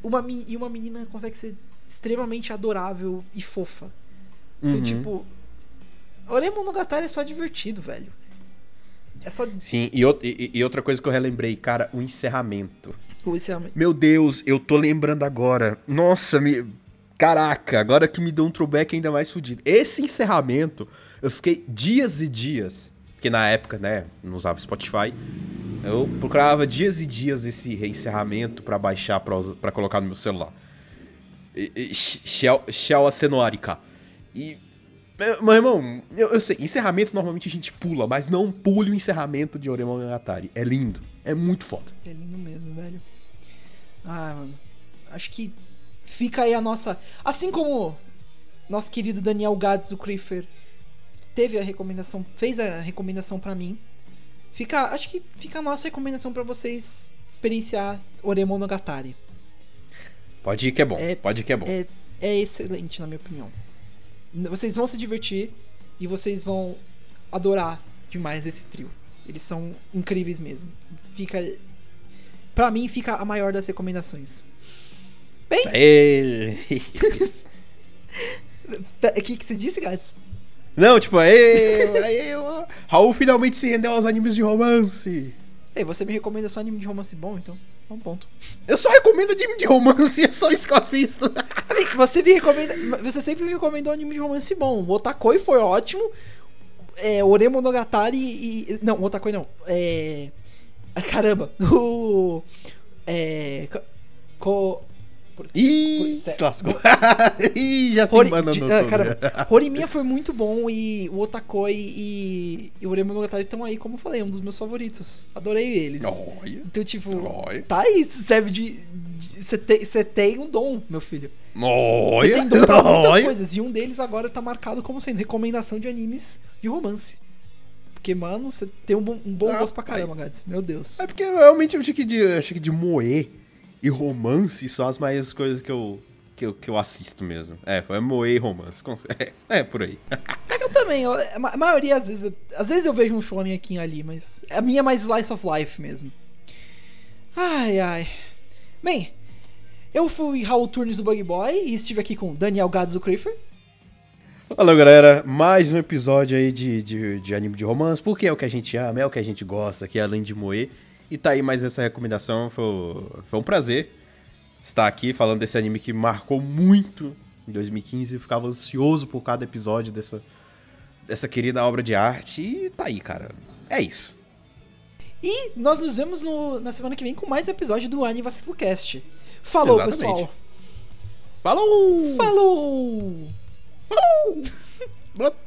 Uma e uma menina consegue ser extremamente adorável e fofa. Então, Uhum. tipo, Ore Monogatari é só divertido, velho. É só Sim, e, e- e outra coisa que eu relembrei, cara, o encerramento. policiamento. Meu Deus, eu tô lembrando agora. Nossa, me. Caraca, agora que me deu um throwback ainda mais fudido. Esse encerramento, eu fiquei dias e dias. Que na época, né, não usava Spotify. Eu procurava dias e dias esse encerramento pra baixar, pra colocar no meu celular. Shell Asenuarika. E. Meu meu irmão, eu, eu sei, encerramento normalmente a gente pula, mas não pule o encerramento de Oremon Monogatari. É lindo, é muito foda. É lindo mesmo, velho. Ah, mano. Acho que fica aí a nossa. Assim como nosso querido Daniel Gades, o Creeper, teve a recomendação, fez a recomendação pra mim. Fica, acho que fica a nossa recomendação pra vocês experienciar Ore Monogatari. Pode ir que é bom. É- Pode ir que é bom. É, é excelente, na minha opinião. Vocês vão se divertir e vocês vão adorar demais esse trio. Eles são incríveis mesmo. Fica. Pra mim, fica a maior das recomendações. <laughs> Tá, O que, que você disse, Gats? Não, tipo, aê. Raul finalmente se rendeu aos animes de romance. Ei, você me recomenda só anime de romance bom, então. É um ponto. Eu só recomendo anime de romance, <laughs> é só isso que eu assisto. Você me recomenda. Você sempre me recomendou anime de romance bom. O Otakoi foi ótimo. É, Ore Monogatari e. Não, o Otakoi não. É. Caramba. <laughs> O. É. co- Ih, Por- se lascou. <laughs> Ih, já se Hori, de- ah, caramba. Horimiya foi muito bom e o Otakoi e, e o Ore Monogatari estão aí, como eu falei, um dos meus favoritos. Adorei eles. Olha, Então, tipo, olha, tá aí, serve de. Você tem, você tem um dom, meu filho. Você tem dom pra muitas olha. coisas. E um deles agora tá marcado como sendo recomendação de animes de romance. Porque, mano, você tem um bom, um bom Ah, gosto pra caramba, Gads. Meu Deus. É porque eu realmente eu achei que de, achei que de moer e romance são as maiores coisas que eu, que eu, que eu assisto mesmo. É, foi moer e romance. É, <laughs> é por aí. É que eu também, eu- a ma- a maioria, às vezes, às vezes eu vejo um shonen aqui ali, mas a minha é mais slice of life mesmo. Ai, ai. Bem, eu fui Raul Turnes do Bug Boy e estive aqui com Daniel Gads do Creeper. Fala galera, mais um episódio aí de, de, de anime de romance, porque é o que a gente ama, é o que a gente gosta aqui, além de moer. E tá aí mais essa recomendação, foi, foi um prazer estar aqui falando desse anime que marcou muito em 2015. Eu ficava ansioso por cada episódio dessa, dessa querida obra de arte. E tá aí, cara. É isso. E nós nos vemos no- na semana que vem com mais um episódio do Anime Vacilo Cast. Falou, Exatamente. pessoal. Falou! Falou! <laughs>